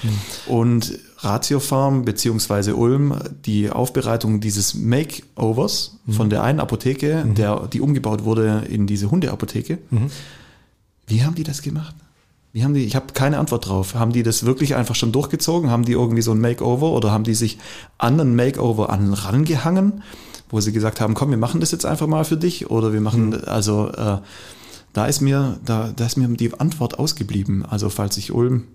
Und Ratiofarm beziehungsweise Ulm, die Aufbereitung dieses Makeovers von der einen Apotheke, der, die umgebaut wurde in diese Hundeapotheke. Wie haben die das gemacht? Wie haben die, ich habe keine Antwort drauf. Haben die das wirklich einfach schon durchgezogen? Haben die irgendwie so ein Makeover oder haben die sich an einen Makeover an rangehangen, wo sie gesagt haben, komm, wir machen das jetzt einfach mal für dich oder wir machen, also äh, da ist mir, da, da ist mir die Antwort ausgeblieben. Also falls ich Ulm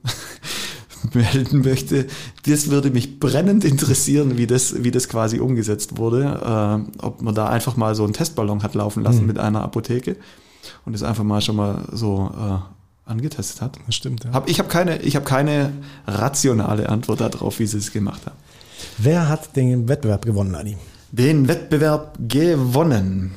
melden möchte, das würde mich brennend interessieren, wie das, wie das quasi umgesetzt wurde. Äh, ob man da einfach mal so einen Testballon hat laufen lassen mit einer Apotheke und es einfach mal schon mal so äh, angetestet hat. Das stimmt, ja. Hab, ich habe keine, ich hab keine rationale Antwort darauf, wie sie es gemacht haben. Wer hat den Wettbewerb gewonnen, Adi? Den Wettbewerb gewonnen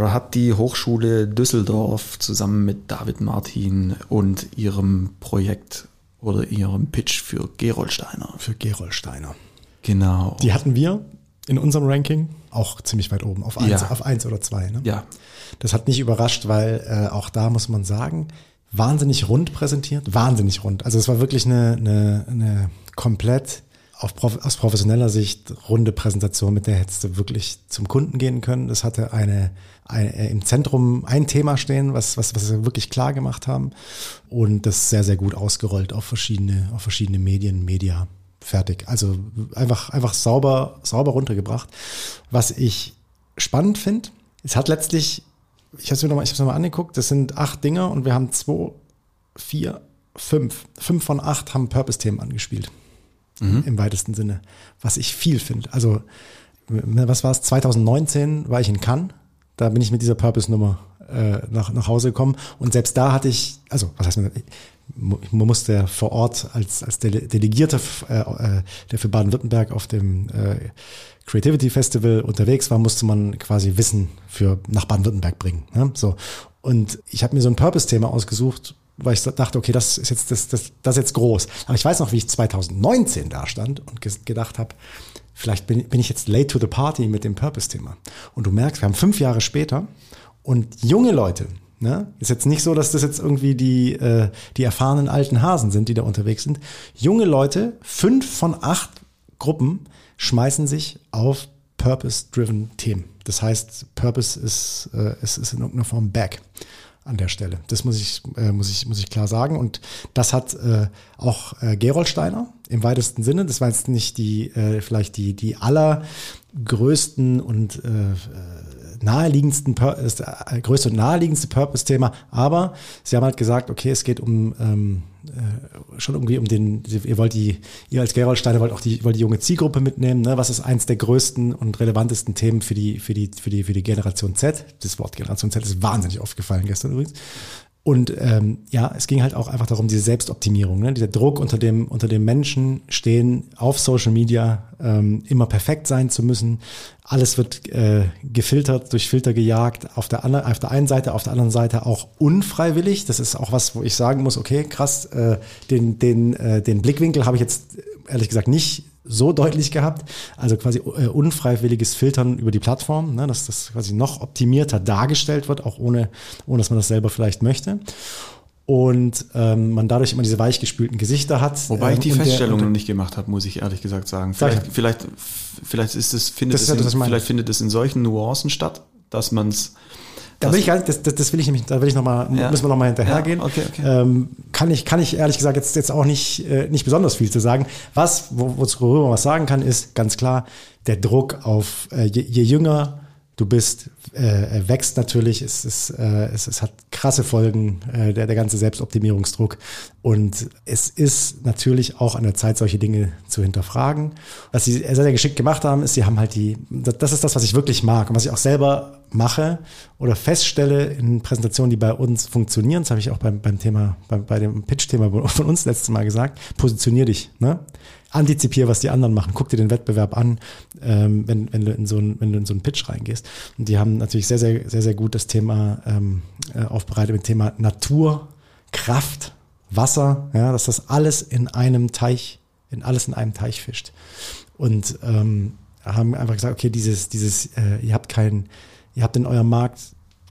hat die Hochschule Düsseldorf zusammen mit David Martin und ihrem Projekt oder ihrem Pitch für Gerolsteiner. Für Gerolsteiner. Genau. Die hatten wir in unserem Ranking auch ziemlich weit oben, auf eins, Ja. auf eins oder zwei. Ne? ja, Das hat nicht überrascht, weil äh, auch da muss man sagen, wahnsinnig rund präsentiert, wahnsinnig rund. Also es war wirklich eine, eine, eine komplett auf, aus professioneller Sicht runde Präsentation, mit der hättest du wirklich zum Kunden gehen können. Das hatte eine, im Zentrum ein Thema stehen, was, was, was sie wirklich klar gemacht haben und das sehr, sehr gut ausgerollt auf verschiedene, auf verschiedene Medien, Media. Fertig. Also einfach, einfach sauber, sauber runtergebracht. Was ich spannend finde, es hat letztlich ich habe es mir nochmal noch mal angeguckt, das sind acht Dinger und wir haben zwei, vier, fünf. Fünf von acht haben Purpose-Themen angespielt. Im weitesten Sinne. Was ich viel finde. Also, was war es? 2019 war ich in Cannes. Da bin ich mit dieser Purpose-Nummer äh, nach, nach Hause gekommen. Und selbst da hatte ich, also, was heißt man, man musste vor Ort als, als Dele Delegierter, äh, äh, der für Baden-Württemberg auf dem äh, Creativity Festival unterwegs war, musste man quasi Wissen für nach Baden-Württemberg bringen. Ne? So. Und ich habe mir so ein Purpose-Thema ausgesucht, weil ich dachte, okay, das ist jetzt das, das, das ist jetzt groß. Aber ich weiß noch, wie ich 2019 da stand und gedacht habe, vielleicht bin, bin ich jetzt late to the party mit dem Purpose-Thema. Und du merkst, wir haben fünf Jahre später und junge Leute, ne, ist jetzt nicht so, dass das jetzt irgendwie die, äh, die erfahrenen alten Hasen sind, die da unterwegs sind. Junge Leute, fünf von acht Gruppen schmeißen sich auf Purpose-driven Themen. Das heißt, Purpose ist, äh, ist, ist in irgendeiner Form back an der Stelle. Das muss ich, äh, muss ich, muss ich klar sagen. Und das hat äh, auch äh, Gerolsteiner im weitesten Sinne. Das war jetzt nicht die, äh, vielleicht die, die allergrößten und äh, äh, naheliegendsten, das äh, größte und naheliegendste Purpose-Thema. Aber sie haben halt gesagt, okay, es geht um ähm, äh, schon irgendwie um den, ihr wollt die, ihr als Gerolsteiner wollt auch die, wollt die junge Zielgruppe mitnehmen. Ne? Was ist eins der größten und relevantesten Themen für die, für die, für die, für die Generation Z? Das Wort Generation Z ist wahnsinnig aufgefallen gestern übrigens. Und ähm, ja, es ging halt auch einfach darum, diese Selbstoptimierung, ne? dieser Druck unter dem, unter dem Menschen stehen, auf Social Media ähm, immer perfekt sein zu müssen. Alles wird äh, gefiltert, durch Filter gejagt, auf der, anderen, auf der einen Seite, auf der anderen Seite auch unfreiwillig. Das ist auch was, wo ich sagen muss, okay, krass, äh, den, den, äh, den Blickwinkel habe ich jetzt ehrlich gesagt nicht so deutlich gehabt. Also quasi äh, unfreiwilliges Filtern über die Plattform, ne, dass das quasi noch optimierter dargestellt wird, auch ohne, ohne dass man das selber vielleicht möchte. Und ähm, man dadurch immer diese weichgespülten Gesichter hat. Wobei ich ähm, die und der- Feststellung noch nicht gemacht habe, muss ich ehrlich gesagt sagen. Sag Vielleicht, vielleicht, vielleicht ist es, findet Das es ich in, vielleicht findet es in solchen Nuancen statt, dass man es Da will ich gar nicht, das, das, das will ich nämlich, da will ich noch mal, Ja. müssen wir noch mal hinterhergehen. Ja, okay, okay. Ähm, kann ich, kann ich ehrlich gesagt jetzt, jetzt auch nicht, äh, nicht besonders viel zu sagen. Was, wo, worüber man was sagen kann, ist ganz klar, der Druck auf, äh, je, je jünger du bist, äh, wächst natürlich, es, ist, äh, es, es hat krasse Folgen, äh, der, der ganze Selbstoptimierungsdruck. Und es ist natürlich auch an der Zeit, solche Dinge zu hinterfragen. Was sie sehr, sehr geschickt gemacht haben, ist, sie haben halt die, das das ist das, was ich wirklich mag und was ich auch selber mache oder feststelle in Präsentationen, die bei uns funktionieren. Das habe ich auch beim, beim Thema, bei, bei dem Pitch-Thema von uns letztes Mal gesagt. Positionier dich. Ne? Antizipier, was die anderen machen. Guck dir den Wettbewerb an, ähm, wenn, wenn, du in so ein, wenn du in so einen Pitch reingehst. Und die haben natürlich sehr, sehr, sehr, sehr gut das Thema ähm, äh, aufbereitet mit dem Thema Natur, Kraft, Wasser, ja, dass das alles in einem Teich, in alles in einem Teich fischt. Und ähm, haben einfach gesagt, okay, dieses, dieses, äh, ihr habt kein, ihr habt in eurem Markt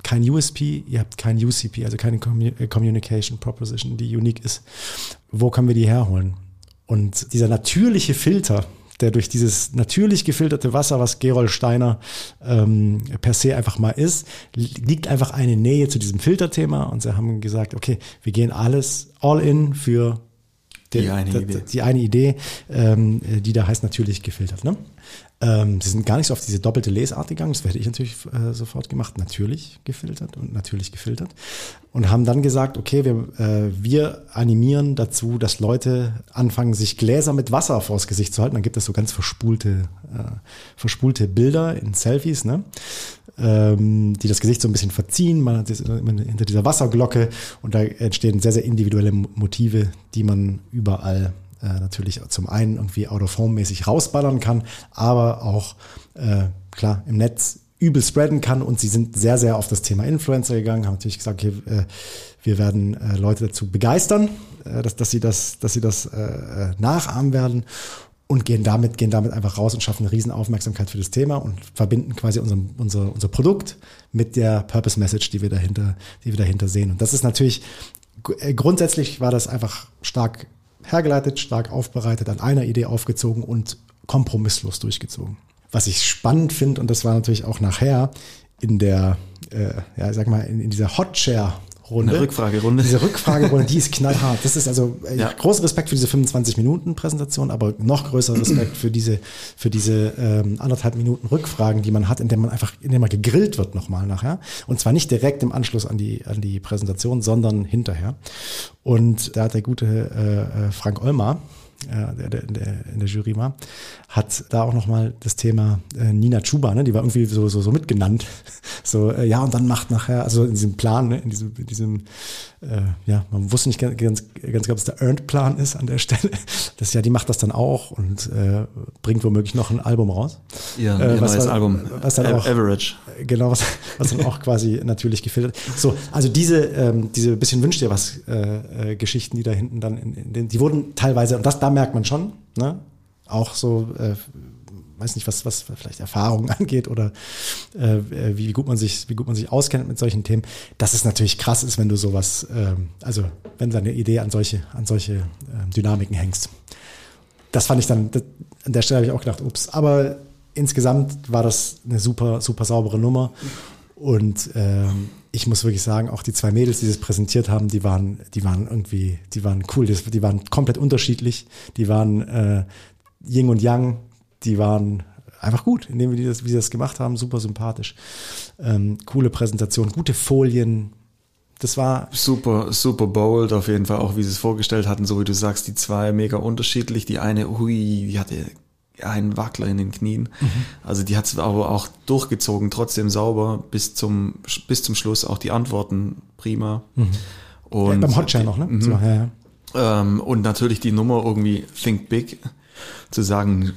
kein USP, ihr habt kein UCP, also keine äh, Communication Proposition, die unique ist. Wo können wir die herholen? Und dieser natürliche Filter, der durch dieses natürlich gefilterte Wasser, was Gerold Steiner ähm, per se einfach mal ist, liegt einfach eine Nähe zu diesem Filterthema. Und sie haben gesagt, okay, wir gehen alles all in für die, die eine Idee, die, eine Idee ähm, die da heißt natürlich gefiltert. Ne? Ähm, sie sind gar nicht so auf diese doppelte Lesart gegangen, das werde ich natürlich äh, sofort gemacht, natürlich gefiltert und natürlich gefiltert. Und haben dann gesagt, okay, wir, äh, wir animieren dazu, dass Leute anfangen, sich Gläser mit Wasser vors Gesicht zu halten. Dann gibt es so ganz verspulte, äh, verspulte Bilder in Selfies, ne? ähm, die das Gesicht so ein bisschen verziehen. Man hat das hinter dieser Wasserglocke und da entstehen sehr, sehr individuelle Motive, die man überall äh, natürlich zum einen irgendwie out-of-home-mäßig rausballern kann, aber auch äh, klar im Netz übel spreaden kann und sie sind sehr, sehr auf das Thema Influencer gegangen, haben natürlich gesagt, okay, äh, wir werden äh, Leute dazu begeistern, äh, dass, dass sie das, dass sie das äh, äh nachahmen werden und gehen damit, gehen damit einfach raus und schaffen eine riesen Aufmerksamkeit für das Thema und verbinden quasi unser, unser, unser Produkt mit der Purpose Message, die wir dahinter, die wir dahinter sehen. Und das ist natürlich, grundsätzlich war das einfach stark hergeleitet, stark aufbereitet, an einer Idee aufgezogen und kompromisslos durchgezogen. Was ich spannend finde, und das war natürlich auch nachher in der, äh, ja, sag mal, in, in dieser Hot Chair Runde. Eine Rückfragerunde. Diese Rückfragerunde, die ist knallhart. Das ist also äh, ja. großer Respekt für diese 25 Minuten Präsentation, aber noch größer Respekt für diese für diese ähm, anderthalb Minuten Rückfragen, die man hat, in der man einfach, in der man gegrillt wird nochmal nachher. Und zwar nicht direkt im Anschluss an die an die Präsentation, sondern hinterher. Und da hat der gute äh, äh Frank Olmar äh, der, der, der in der Jury war, hat da auch nochmal das Thema äh, Nina Chuba, ne, die war irgendwie so, so, so mitgenannt. So, äh, ja, und dann macht nachher, also in diesem Plan, ne, in diesem, in diesem äh, ja, man wusste nicht ganz, ganz, ganz genau, was der Earned-Plan ist an der Stelle. Das ja, die macht das dann auch und äh, bringt womöglich noch ein Album raus. Ja, äh, was neues dann, Album. Was dann auch, Average. Genau, was, was dann auch quasi natürlich gefiltert. So, also diese, ähm, diese bisschen wünscht dir was äh, äh, Geschichten, die da hinten dann, in, in den, die wurden teilweise, und das da merkt man schon, ne? Auch so, äh, weiß nicht, was, was vielleicht Erfahrungen angeht oder äh, wie, gut man sich, wie gut man sich auskennt mit solchen Themen, dass es natürlich krass ist, wenn du sowas, ähm, also wenn deine Idee an solche, an solche äh, Dynamiken hängst. Das fand ich dann, das, an der Stelle habe ich auch gedacht, ups, aber insgesamt war das eine super, super saubere Nummer. Und ähm, ich muss wirklich sagen, auch die zwei Mädels, die das präsentiert haben, die waren, die waren irgendwie, die waren cool, die, waren komplett unterschiedlich, die waren äh, Ying und Yang, die waren einfach gut, indem wir das, wie sie das gemacht haben, super sympathisch. Ähm, coole Präsentation, gute Folien. Das war super, super bold auf jeden Fall, auch wie sie es vorgestellt hatten, so wie du sagst, die zwei mega unterschiedlich. Die eine, hui, die hatte einen Wackler in den Knien. Mhm. Also die hat es aber auch durchgezogen, trotzdem sauber bis zum bis zum Schluss auch die Antworten prima. Mhm. Und ja, beim Hotshare noch, ne? Mhm. So, ja, ja. Ähm, und natürlich die Nummer irgendwie Think Big zu sagen,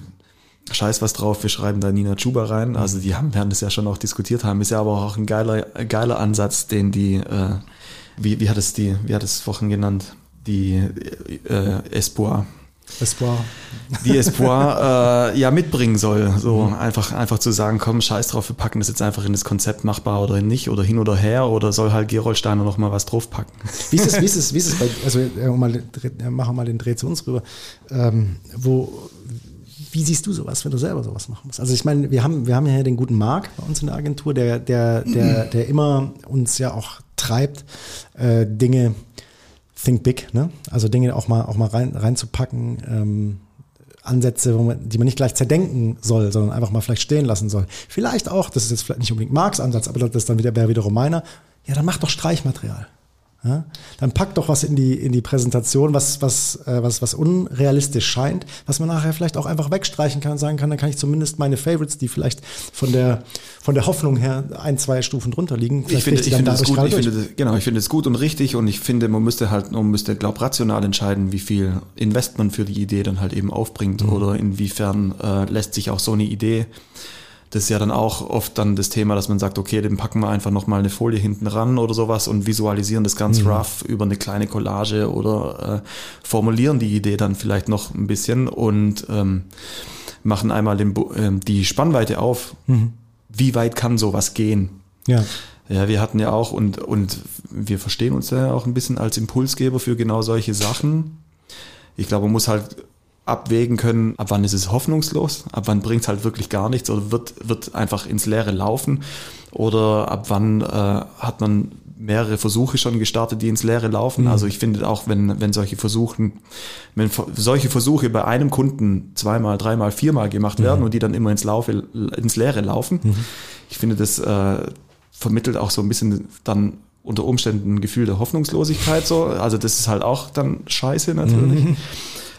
scheiß was drauf, wir schreiben da Nina Chuba rein. Mhm. Also die haben, werden das ja schon auch diskutiert haben, ist ja aber auch ein geiler, geiler Ansatz, den die, äh, wie, wie hat es die, wie hat es vorhin genannt, die äh, Espoir Espoir. Die Espoir äh, ja mitbringen soll. So mhm. einfach, einfach zu sagen, komm, scheiß drauf, wir packen das jetzt einfach in das Konzept machbar oder nicht oder hin oder her oder soll halt Gerold Steiner noch mal was draufpacken. Wie ist es, wie ist es, wie ist es bei, also äh, mal, äh, machen wir mal den Dreh zu uns rüber. Ähm, wo, wie siehst du sowas, wenn du selber sowas machen musst? Also ich meine, wir haben, wir haben ja den guten Marc bei uns in der Agentur, der, der, der, der immer uns ja auch treibt, äh, Dinge think big, ne? Also Dinge auch mal, auch mal rein, reinzupacken, ähm, Ansätze, man, die man nicht gleich zerdenken soll, sondern einfach mal vielleicht stehen lassen soll. Vielleicht auch, das ist jetzt vielleicht nicht unbedingt Marx Ansatz, aber das dann wieder wäre wiederum meiner. Ja, dann mach doch Streichmaterial. Ja? Dann pack doch was in die, in die Präsentation, was, was, äh, was, was unrealistisch scheint, was man nachher vielleicht auch einfach wegstreichen kann und sagen kann, dann kann ich zumindest meine Favorites, die vielleicht von der, von der Hoffnung her ein, zwei Stufen drunter liegen, ich finde, ich finde das gut, ich finde, das, genau, ich finde es gut und richtig und ich finde, man müsste halt, man müsste, glaub, rational entscheiden, wie viel Investment für die Idee dann halt eben aufbringt mhm. oder inwiefern äh, lässt sich auch so eine Idee das ist ja dann auch oft dann das Thema, dass man sagt, okay, dem packen wir einfach nochmal eine Folie hinten ran oder sowas und visualisieren das ganz mhm. rough über eine kleine Collage oder äh, formulieren die Idee dann vielleicht noch ein bisschen und ähm, machen einmal den, äh, die Spannweite auf. Mhm. Wie weit kann sowas gehen? Ja. Ja, wir hatten ja auch und, und wir verstehen uns ja auch ein bisschen als Impulsgeber für genau solche Sachen. Ich glaube, man muss halt abwägen können, ab wann ist es hoffnungslos, ab wann bringt es halt wirklich gar nichts oder wird, wird einfach ins Leere laufen oder ab wann äh, hat man mehrere Versuche schon gestartet, die ins Leere laufen. Mhm. Also ich finde auch, wenn, wenn solche Versuchen, wenn solche Versuche bei einem Kunden zweimal, dreimal, viermal gemacht werden mhm. und die dann immer ins Laufe, ins Leere laufen, mhm. ich finde, das äh, vermittelt auch so ein bisschen dann unter Umständen ein Gefühl der Hoffnungslosigkeit so. Also das ist halt auch dann scheiße natürlich.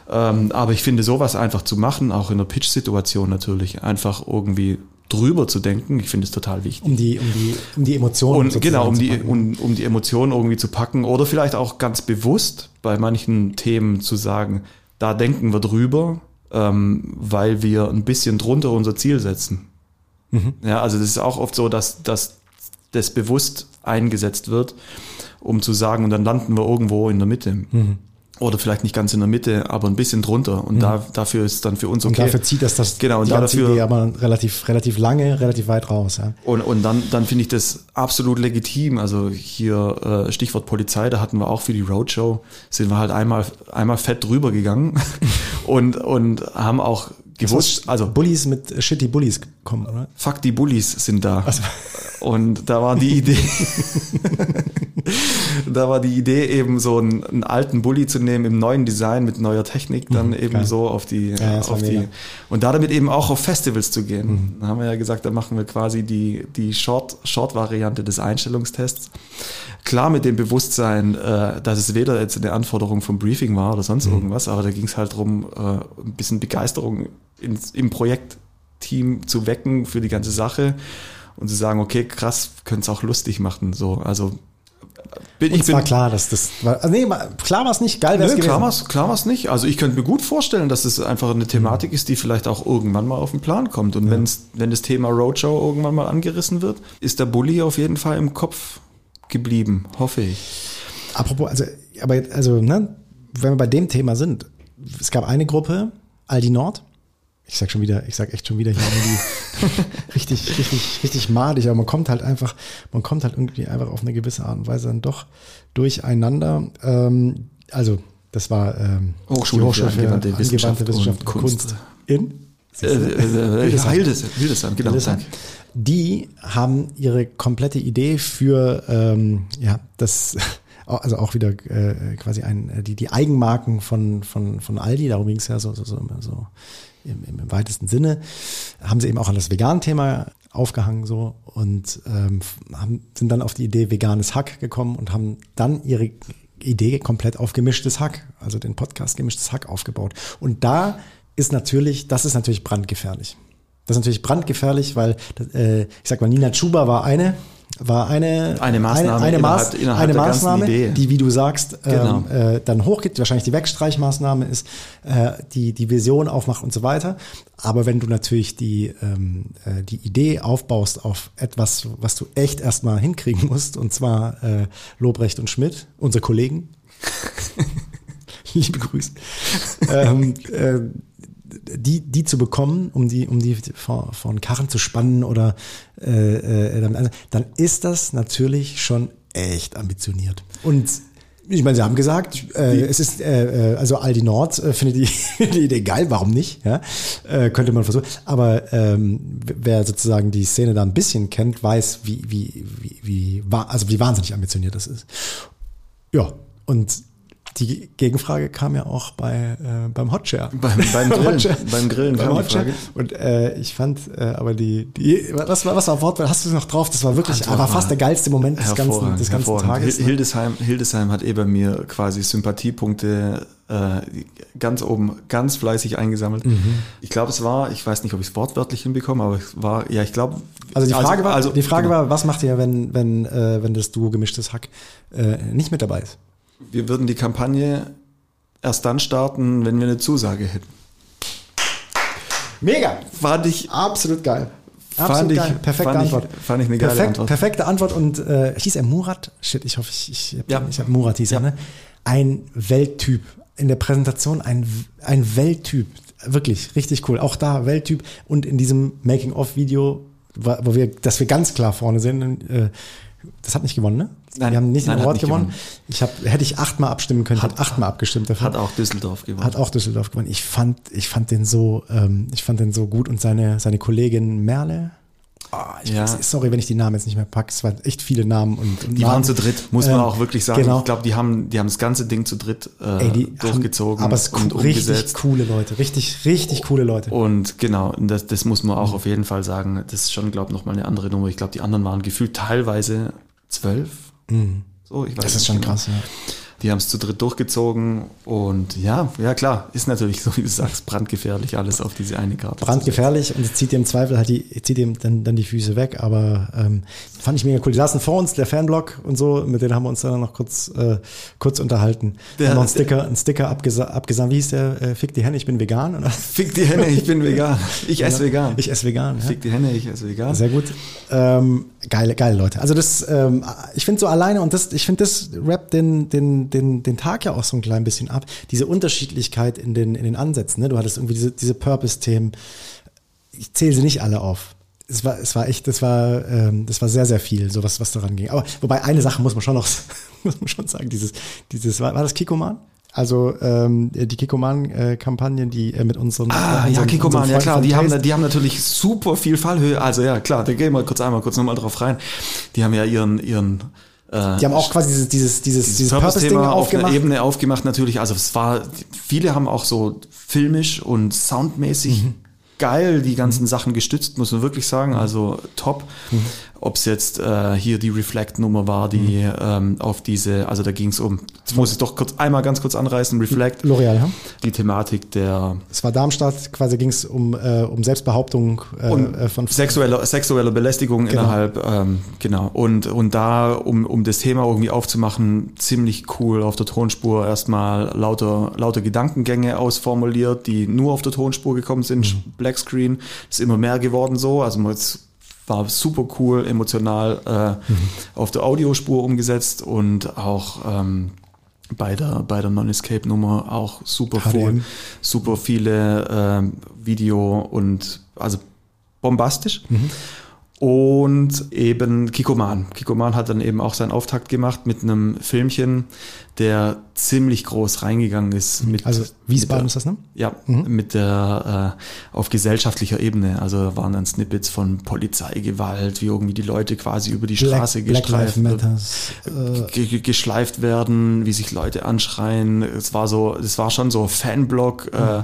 Ähm, aber ich finde, sowas einfach zu machen, auch in der Pitch-Situation natürlich, einfach irgendwie drüber zu denken, ich finde es total wichtig. Um die, um die, um die Emotionen und Genau, um die, um, um die Emotionen irgendwie zu packen oder vielleicht auch ganz bewusst bei manchen Themen zu sagen, da denken wir drüber, ähm, weil wir ein bisschen drunter unser Ziel setzen. Mhm. Ja, also das ist auch oft so, dass, dass das bewusst eingesetzt wird, um zu sagen, und dann landen wir irgendwo in der Mitte. Mhm oder vielleicht nicht ganz in der Mitte, aber ein bisschen drunter. Und mhm. da, dafür ist dann für uns okay. Und dafür zieht das das genau, und dafür, Idee aber relativ, relativ lange, relativ weit raus. Ja. Und, und dann, dann finde ich das absolut legitim. Also hier äh, Stichwort Polizei, da hatten wir auch für die Roadshow, sind wir halt einmal, einmal fett drüber gegangen und, und haben auch gewusst, also Bullies mit Shitty Bullies kommen, oder? Fuck, die Bullies sind da. Also. Und da war die Idee, da war die Idee eben so einen, einen, alten Bully zu nehmen im neuen Design mit neuer Technik, dann mhm, eben geil. so auf die, ja, auf die und da damit eben auch auf Festivals zu gehen. Mhm. Da haben wir ja gesagt, da machen wir quasi die die Short Short Variante des Einstellungstests. Klar mit dem Bewusstsein, äh, dass es weder jetzt eine Anforderung vom Briefing war oder sonst mhm. irgendwas, aber da ging es halt drum, äh, ein bisschen Begeisterung ins, im Projektteam zu wecken für die ganze Sache und zu sagen, okay, krass, könnte es auch lustig machen. So, also bin, ich war klar, dass das war, also nee, klar war es nicht, geil wäre es Klar war es klar war's nicht. Also ich könnte mir gut vorstellen, dass es einfach eine Thematik ist, die vielleicht auch irgendwann mal auf den Plan kommt. Und ja. wenn's, wenn das Thema Roadshow irgendwann mal angerissen wird, ist der Bully auf jeden Fall im Kopf geblieben, hoffe ich. Apropos, also, aber also, ne, wenn wir bei dem Thema sind, es gab eine Gruppe, Aldi Nord, ich sag schon wieder, ich sag echt schon wieder hier irgendwie richtig, richtig, richtig madig, aber man kommt halt einfach, man kommt halt irgendwie einfach auf eine gewisse Art und Weise dann doch durcheinander. Ähm, also, das war ähm, Hochschule, die Hochschule für angewandte, angewandte Wissenschaft, Wissenschaft, und, Kunst. Kunst in äh, äh, äh Hildesheim, genau. Hildesheim. Die haben ihre komplette Idee für ähm, ja das also auch wieder äh, quasi ein, die, die Eigenmarken von, von, von Aldi, darum ging es ja so, so, so, so im, im weitesten Sinne, haben sie eben auch an das Vegan-Thema aufgehangen so und ähm, haben, sind dann auf die Idee veganes Hack gekommen und haben dann ihre Idee komplett auf gemischtes Hack, also den Podcast gemischtes Hack aufgebaut. Und da ist natürlich, das ist natürlich brandgefährlich. Das ist natürlich brandgefährlich, weil äh, ich sag mal, Nina Chuba war eine, war eine, eine Maßnahme, eine, eine, Maß, innerhalb, innerhalb eine Maßnahme die, wie du sagst, genau. ähm, äh, dann hochgeht. Wahrscheinlich die Wegstreichmaßnahme ist, äh, die die Vision aufmacht und so weiter. Aber wenn du natürlich die, ähm, äh, die Idee aufbaust auf etwas, was du echt erstmal hinkriegen musst, und zwar äh, Lobrecht und Schmidt, unsere Kollegen, liebe Grüße, ähm, äh, die, die zu bekommen, um die, um die vor einen Karren zu spannen oder äh, äh, also, dann ist das natürlich schon echt ambitioniert. Und ich meine, Sie haben gesagt, äh, es ist äh, äh also Aldi Nord äh, findet die, die Idee geil, warum nicht? Ja? Äh, könnte man versuchen. Aber ähm, wer sozusagen die Szene da ein bisschen kennt, weiß, wie wie wie wie also wie wahnsinnig ambitioniert das ist. Ja, und die Gegenfrage kam ja auch bei äh, beim Hotshare. Beim, beim Grillen, Hotshare. beim Grillen Beim Hotshare. Und äh, ich fand äh, aber die, die was war was war Wortwahl? Hast du es noch drauf? Das war wirklich, Antwort aber fast war der geilste Moment des ganzen des ganzen. Tages. Hil- Hildesheim, Hildesheim hat eh bei mir quasi Sympathiepunkte äh, ganz oben, ganz fleißig eingesammelt. Mhm. Ich glaube, es war, ich weiß nicht, ob ich es wortwörtlich hinbekomme, aber es war, ja, ich glaube. Also die Frage war, also, die Frage genau. war, was macht ihr, wenn wenn äh, wenn das Duo gemischtes Hack äh, nicht mit dabei ist? Wir würden die Kampagne erst dann starten, wenn wir eine Zusage hätten. Mega, Fand ich, absolut geil. Fand Absolut ich- geil. Perfekte fand ich- Antwort. fand ich eine geile Perfekt, Antwort. Perfekte Antwort und äh, hieß er Murat? Shit, ich hoffe, ich, ich, Ja. ich habe Murat hieß er, Ja. ne? Ein Welttyp. In der Präsentation ein, ein Welttyp. Wirklich, richtig cool. Auch da Welttyp. Und in diesem Making-of-Video, wo wo wir, dass wir ganz klar vorne sind, äh, das hat nicht gewonnen, ne? Nein, wir haben nicht nein, den hat Award gewonnen. gewonnen. Ich hab, hätte ich achtmal abstimmen können, hat achtmal abgestimmt dafür. hat auch Düsseldorf gewonnen. Hat auch Düsseldorf gewonnen. Ich fand, ich fand den so, ähm, ich fand den so gut und seine, seine Kollegin Merle. Ich Ja. weiß, sorry, wenn ich die Namen jetzt nicht mehr packe. Es waren echt viele Namen und, und Die Namen. waren zu dritt, muss man Ähm, auch wirklich sagen. genau. Ich glaube, die haben, die haben das ganze Ding zu dritt äh, Ey, die durchgezogen Haben, aber es und richtig umgesetzt. coole Leute, richtig, richtig coole Leute. Und genau, das, das muss man Mhm. auch auf jeden Fall sagen. Das ist schon, glaube ich, nochmal eine andere Nummer. Ich glaube, die anderen waren gefühlt teilweise zwölf. So, ich weiß Mhm. das ist schon genau. krass, ja. Die haben es zu dritt durchgezogen und ja, ja klar, ist natürlich, so wie du sagst, brandgefährlich alles auf diese eine Karte. Brandgefährlich und es zieht dir im Zweifel halt die, zieht ihm dann, dann die Füße weg, aber ähm, fand ich mega cool. Die saßen vor uns, der Fanblock und so, mit denen haben wir uns dann noch kurz, äh, kurz unterhalten. Der- haben noch einen Sticker, einen Sticker abgesa abgesandt. Wie hieß der? Äh, Fick die Hände, ich bin vegan. Oder? Fick die Henne, ich bin vegan. Ich esse vegan. Ich esse vegan. Ja. Fick die Henne, ich esse vegan. Sehr gut. Ähm, geile, geile Leute. Also das, ähm, ich finde so alleine und das, ich finde das Rap den, den, den, den Tag ja auch so ein klein bisschen ab. Diese Unterschiedlichkeit in den, in den Ansätzen. Ne? Du hattest irgendwie diese, diese Purpose-Themen. Ich zähle sie nicht alle auf. Es war, es war echt, das war, ähm, das war sehr, sehr viel, so was, was daran ging. Aber wobei eine Sache muss man schon noch, muss man schon sagen, dieses, dieses, war, war das Kikoman? Also ähm, die Kikoman-Kampagne, die äh, mit unseren Ah, äh, ja, unseren- Kikoman, unseren ja klar, die haben, die haben natürlich super viel Fallhöhe. Also ja, klar, da gehen wir kurz einmal kurz nochmal drauf rein. Die haben ja ihren, ihren Die haben auch quasi dieses, dieses, dieses, dieses Purpose-Ding Purpose-Thema auf aufgemacht. einer Ebene aufgemacht natürlich. Also es war, viele haben auch so filmisch und soundmäßig Mhm. geil die ganzen Sachen gestützt, muss man wirklich sagen. Also top. Mhm. Ob es jetzt äh, hier die Reflect-Nummer war, die Mhm. ähm, auf diese, also da ging es um, jetzt muss ich doch kurz einmal ganz kurz anreißen, Reflect, L'Oreal, ja. die Thematik der Es war Darmstadt, quasi ging es um, äh, um Selbstbehauptung äh, und äh, von sexuelle, sexuelle Belästigung Genau. innerhalb, ähm, genau. Und, und da, um, um das Thema irgendwie aufzumachen, ziemlich cool auf der Tonspur erstmal lauter, lauter Gedankengänge ausformuliert, die nur auf der Tonspur gekommen sind. Mhm. Blackscreen ist immer mehr geworden so. Also man jetzt war super cool, emotional äh, Mhm. auf der Audiospur umgesetzt und auch ähm, bei der, bei der Non-Escape-Nummer auch super cool, super viele ähm, Video und also bombastisch. Und eben Kikoman. Kikoman hat dann eben auch seinen Auftakt gemacht mit einem Filmchen, der ziemlich groß reingegangen ist. Mit, Also Wiesbaden mit ist das, ne? der, Ja, mit der äh, auf gesellschaftlicher Ebene. Also da waren dann Snippets von Polizeigewalt, wie irgendwie die Leute quasi über die Straße Black, Lives Matters. Äh, ge- ge- geschleift werden, wie sich Leute anschreien. Es war so, es war schon so Fanblock, äh,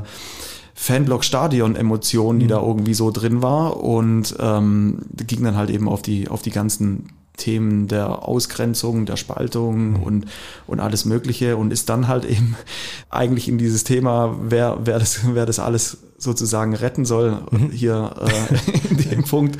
Fanblock-Stadion-Emotionen, die da irgendwie so drin war. Und ähm, ging dann halt eben auf die auf die ganzen Themen der Ausgrenzung, der Spaltung und und alles Mögliche und ist dann halt eben eigentlich in dieses Thema, wer wer das wer das alles sozusagen retten soll hier äh, in dem Punkt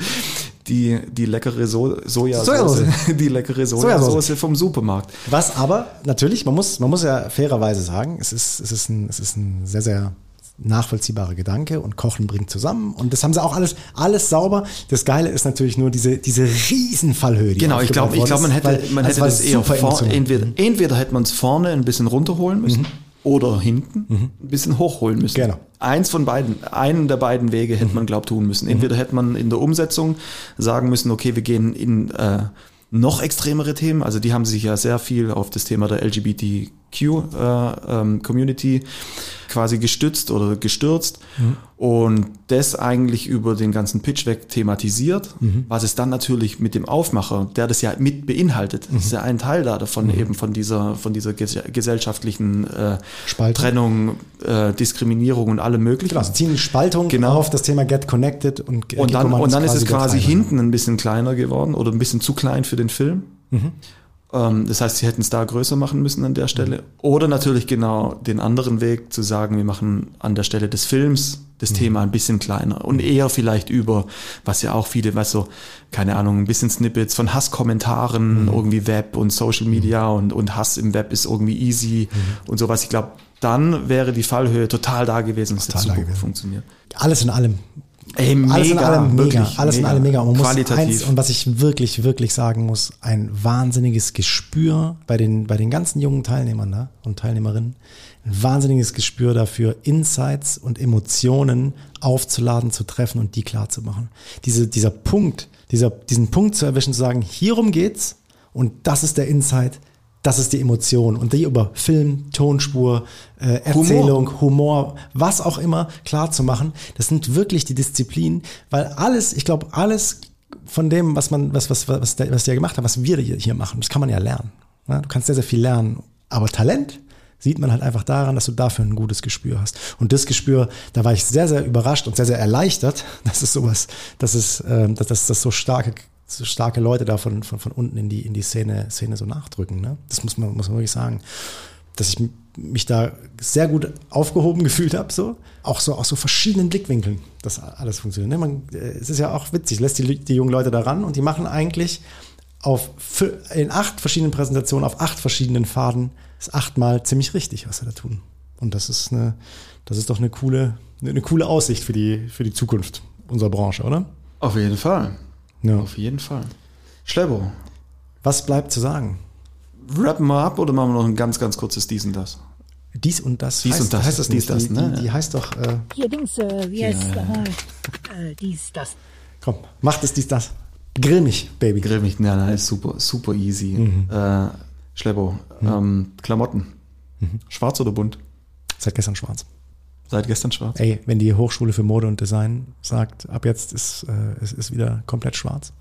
die die leckere so Sojasauce, die leckere Sojasauce. Sojasauce. vom Supermarkt. was aber natürlich, man muss, man muss ja fairerweise sagen, es ist, es ist ein, es ist ein sehr, sehr nachvollziehbarer Gedanke und Kochen bringt zusammen und das haben sie auch alles, alles sauber. Das Geile ist natürlich nur diese, diese riesen Fallhöhe. die Genau, ich glaube, ich glaube, man hätte, ist, man weil hätte das eher super vor, emotional. entweder, entweder hätte man es vorne ein bisschen runterholen müssen oder hinten ein bisschen hochholen müssen. Genau. Eins von beiden, einen der beiden Wege hätte man, glaube tun müssen. Entweder hätte man in der Umsetzung sagen müssen, okay, wir gehen in äh, noch extremere Themen. Also die haben sich ja sehr viel auf das Thema der Q-Community äh, quasi gestützt oder gestürzt mhm. und das eigentlich über den ganzen Pitch weg thematisiert, mhm. was es dann natürlich mit dem Aufmacher, der das ja mit beinhaltet, mhm. ist ja ein Teil da davon mhm. eben von dieser, von dieser gesellschaftlichen äh, Trennung, äh, Diskriminierung und allem möglichen. Genau, sie ziehen die Spaltung genau. auf das Thema Get Connected und Und dann, und dann ist es quasi hinten ein bisschen kleiner geworden oder ein bisschen zu klein für den Film. Mhm. Ähm, das heißt, sie hätten es da größer machen müssen an der Stelle. Oder natürlich genau den anderen Weg zu sagen, wir machen an der Stelle des Films das mhm. Thema ein bisschen kleiner und eher vielleicht über, was ja auch viele, was so, keine Ahnung, ein bisschen Snippets von Hasskommentaren, mhm. irgendwie Web und Social Media mhm. und, und Hass im Web ist irgendwie easy mhm. und sowas. Ich glaube, dann wäre die Fallhöhe total da gewesen, dass das super funktioniert. Alles in allem Ey, mega, alles in allem mega, wirklich, alles mega. in allem mega. Und, man muss eins, und was ich wirklich, wirklich sagen muss, ein wahnsinniges Gespür bei den, bei den ganzen jungen Teilnehmern da und Teilnehmerinnen, ein wahnsinniges Gespür dafür, Insights und Emotionen aufzuladen, zu treffen und die klar zu machen. Diese, dieser Punkt, dieser, diesen Punkt zu erwischen, zu sagen, hierum geht's und das ist der Insight, das ist die Emotion und die über Film, Tonspur, äh, Erzählung, Humor. Humor, was auch immer klar zu machen. Das sind wirklich die Disziplinen, weil alles, ich glaube, alles von dem, was man, was, was, was, der, was der gemacht hat, was wir hier machen, das kann man ja lernen. Ja, du kannst sehr, sehr viel lernen. Aber Talent sieht man halt einfach daran, dass du dafür ein gutes Gespür hast. Und das Gespür, da war ich sehr, sehr überrascht und sehr, sehr erleichtert, dass es sowas, dass es, äh, dass, dass das so starke so starke Leute da von, von, von unten in die, in die Szene, Szene so nachdrücken. Ne? Das muss man, muss man wirklich sagen. Dass ich mich da sehr gut aufgehoben gefühlt habe, so. Auch so aus so verschiedenen Blickwinkeln, dass alles funktioniert. Ne? Man, äh, es ist ja auch witzig, lässt die, die jungen Leute da ran und die machen eigentlich auf in acht verschiedenen Präsentationen, auf acht verschiedenen Faden, ist achtmal ziemlich richtig, was sie da tun. Und das ist eine, das ist doch eine coole, eine coole Aussicht für die, für die Zukunft unserer Branche, oder? Auf jeden Fall. Ja. Auf jeden Fall. Schlebo. Was bleibt zu sagen? Rappen wir ab oder machen wir noch ein ganz, ganz kurzes Dies und Das? Dies und das. Dies heißt, und das. Heißt das Dies, nicht? das, die, ne? die, die heißt doch. Äh, Hier Dings, äh, wie heißt Ja, äh, dies, das. komm, macht es dies, das. Grill mich, Baby. Grill mich, nein, nein, ist super, super easy. Mhm. Äh, Schlebo, ähm, Klamotten. Mhm. Schwarz oder bunt? Seit gestern schwarz. Seit gestern schwarz. Ey, wenn die Hochschule für Mode und Design sagt, ab jetzt ist äh, es ist wieder komplett schwarz,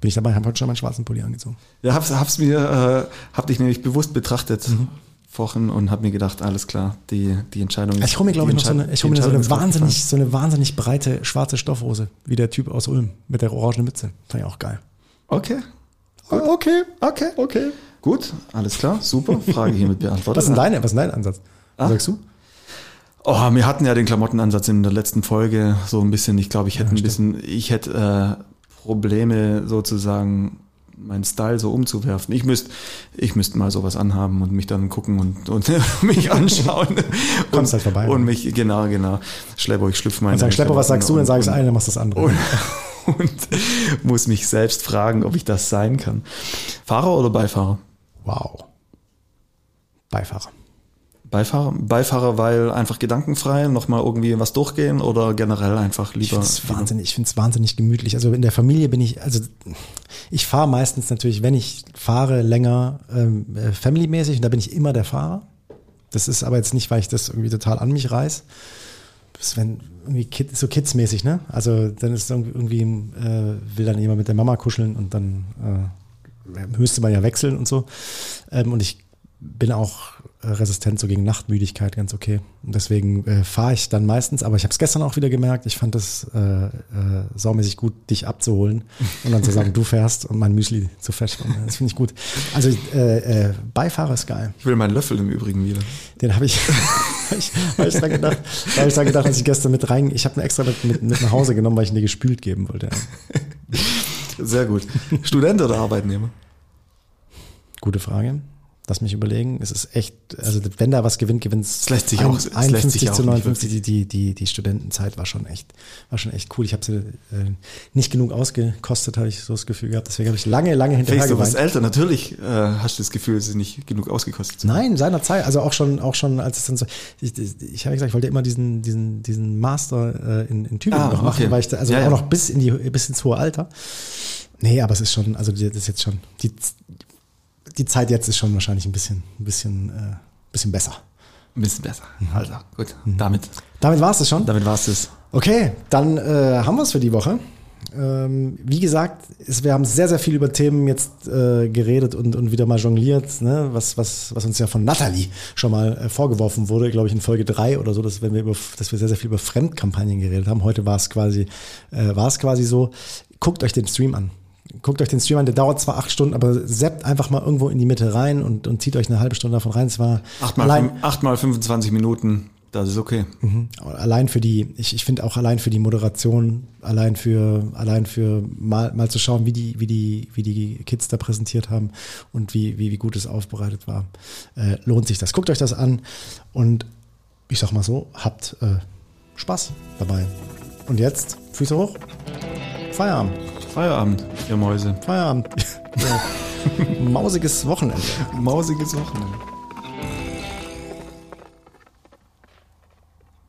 bin ich dabei, habe heute schon meinen schwarzen Pulli angezogen. Ja, hab's, hab's mir, äh, hab dich nämlich bewusst betrachtet Mhm. vorhin und hab mir gedacht, alles klar, die, die Entscheidung ist. Ich hole mir, glaube ich, noch so eine, ich hol mir so eine wahnsinnig, so eine wahnsinnig breite schwarze Stoffhose, wie der Typ aus Ulm mit der orangenen Mütze. Fand ich auch geil. Okay. Okay, okay, okay. Gut, alles klar, super. Frage hiermit beantwortet. Was ist denn deine, was ist dein Ansatz? Was Ah. sagst du? Oh, wir hatten ja den Klamottenansatz in der letzten Folge so ein bisschen. Ich glaube, ich hätte Ja, ein bisschen, ich hätte äh, Probleme sozusagen meinen Style so umzuwerfen. Ich müsste, ich müsste mal sowas anhaben und mich dann gucken und, und mich anschauen. Kommst und, halt vorbei, Und oder? mich, genau, genau. Schlepper, ich schlüpfe mal. Und sag, Schlepper, was sagst du? Dann und- sage ich das eine, dann machst du das andere. und, und muss mich selbst fragen, ob ich das sein kann. Fahrer oder Beifahrer? Wow. Beifahrer. Beifahrer, Beifahrer, weil einfach gedankenfrei nochmal irgendwie was durchgehen oder generell einfach Ich lieber. finde es wahnsinnig, ich finde es wahnsinnig gemütlich. Also in der Familie bin ich, also ich fahre meistens natürlich, wenn ich fahre, länger ähm, äh, familymäßig und da bin ich immer der Fahrer. Das ist aber jetzt nicht, weil ich das irgendwie total an mich reiß. Das ist wenn irgendwie Kid, so kidsmäßig, ne? Also dann ist irgendwie, äh, will dann jemand mit der Mama kuscheln und dann äh, müsste man ja wechseln und so. Ähm, und ich bin auch resistent so gegen Nachtmüdigkeit, ganz okay. Und deswegen äh, fahre ich dann meistens, aber ich habe es gestern auch wieder gemerkt, ich fand es äh, äh, saumäßig gut, dich abzuholen und dann zu sagen, du fährst und mein Müsli zu feststellen. Das finde ich gut. Also äh, äh, Beifahrer ist geil. Ich will meinen Löffel im Übrigen wieder. Den habe ich, hab ich, hab ich dran gedacht, hab ich dran gedacht, als ich gestern mit rein, ich habe ihn extra mit, mit, mit nach Hause genommen, weil ich ihn dir gespült geben wollte. Sehr gut. Student oder Arbeitnehmer? Gute Frage. Lass mich überlegen. Es ist echt, also wenn da was gewinnt, gewinnt es. Lässt sich auch- es lässt 51 sich zu nicht 59. Die, die, die, die Studentenzeit war schon echt, war schon echt cool. Ich habe sie äh, nicht genug ausgekostet, habe ich so das Gefühl gehabt. Deswegen habe ich lange, lange hinterher Felix, du bist geweint. älter. Natürlich äh, hast du das Gefühl, sie nicht genug ausgekostet zu. Nein, seinerzeit, also auch schon, auch schon, als es dann so, ich, ich habe gesagt, ich wollte immer diesen, diesen, diesen Master äh, in, in Tübingen Ah, noch machen, okay. weil ich da, also Ja, auch ja. noch bis in die, bis ins hohe Alter. Nee, aber es ist schon, also das ist jetzt schon, die, die Zeit jetzt ist schon wahrscheinlich ein bisschen, ein bisschen äh, bisschen besser. Ein bisschen besser. Also, gut. Damit, Damit war es das schon. damit war's das. Okay, dann äh, haben wir es für die Woche. Ähm, wie gesagt, es, wir haben sehr, sehr viel über Themen jetzt äh, geredet und, und wieder mal jongliert, ne? was, was, was uns ja von Natalie schon mal äh, vorgeworfen wurde, glaube ich in Folge drei oder so, dass, wenn wir über, dass wir sehr, sehr viel über Fremdkampagnen geredet haben. Heute war es quasi, äh, war es quasi so. Guckt euch den Stream an. Guckt euch den Stream an, der dauert zwar acht Stunden, aber seppt einfach mal irgendwo in die Mitte rein und, und zieht euch eine halbe Stunde davon rein. Es war Achtmal, allein, achtmal 25 Minuten, das ist okay. allein für die, ich, ich finde auch allein für die Moderation, allein für, allein für mal, mal zu schauen, wie die, wie die, wie die Kids da präsentiert haben und wie, wie, wie gut es aufbereitet war, äh, lohnt sich das. Guckt euch das an und ich sag mal so, habt äh, Spaß dabei. Und jetzt, Füße hoch, Feierabend, Feierabend, ihr Mäuse. Feierabend. ja. Mausiges Wochenende. Mausiges Wochenende.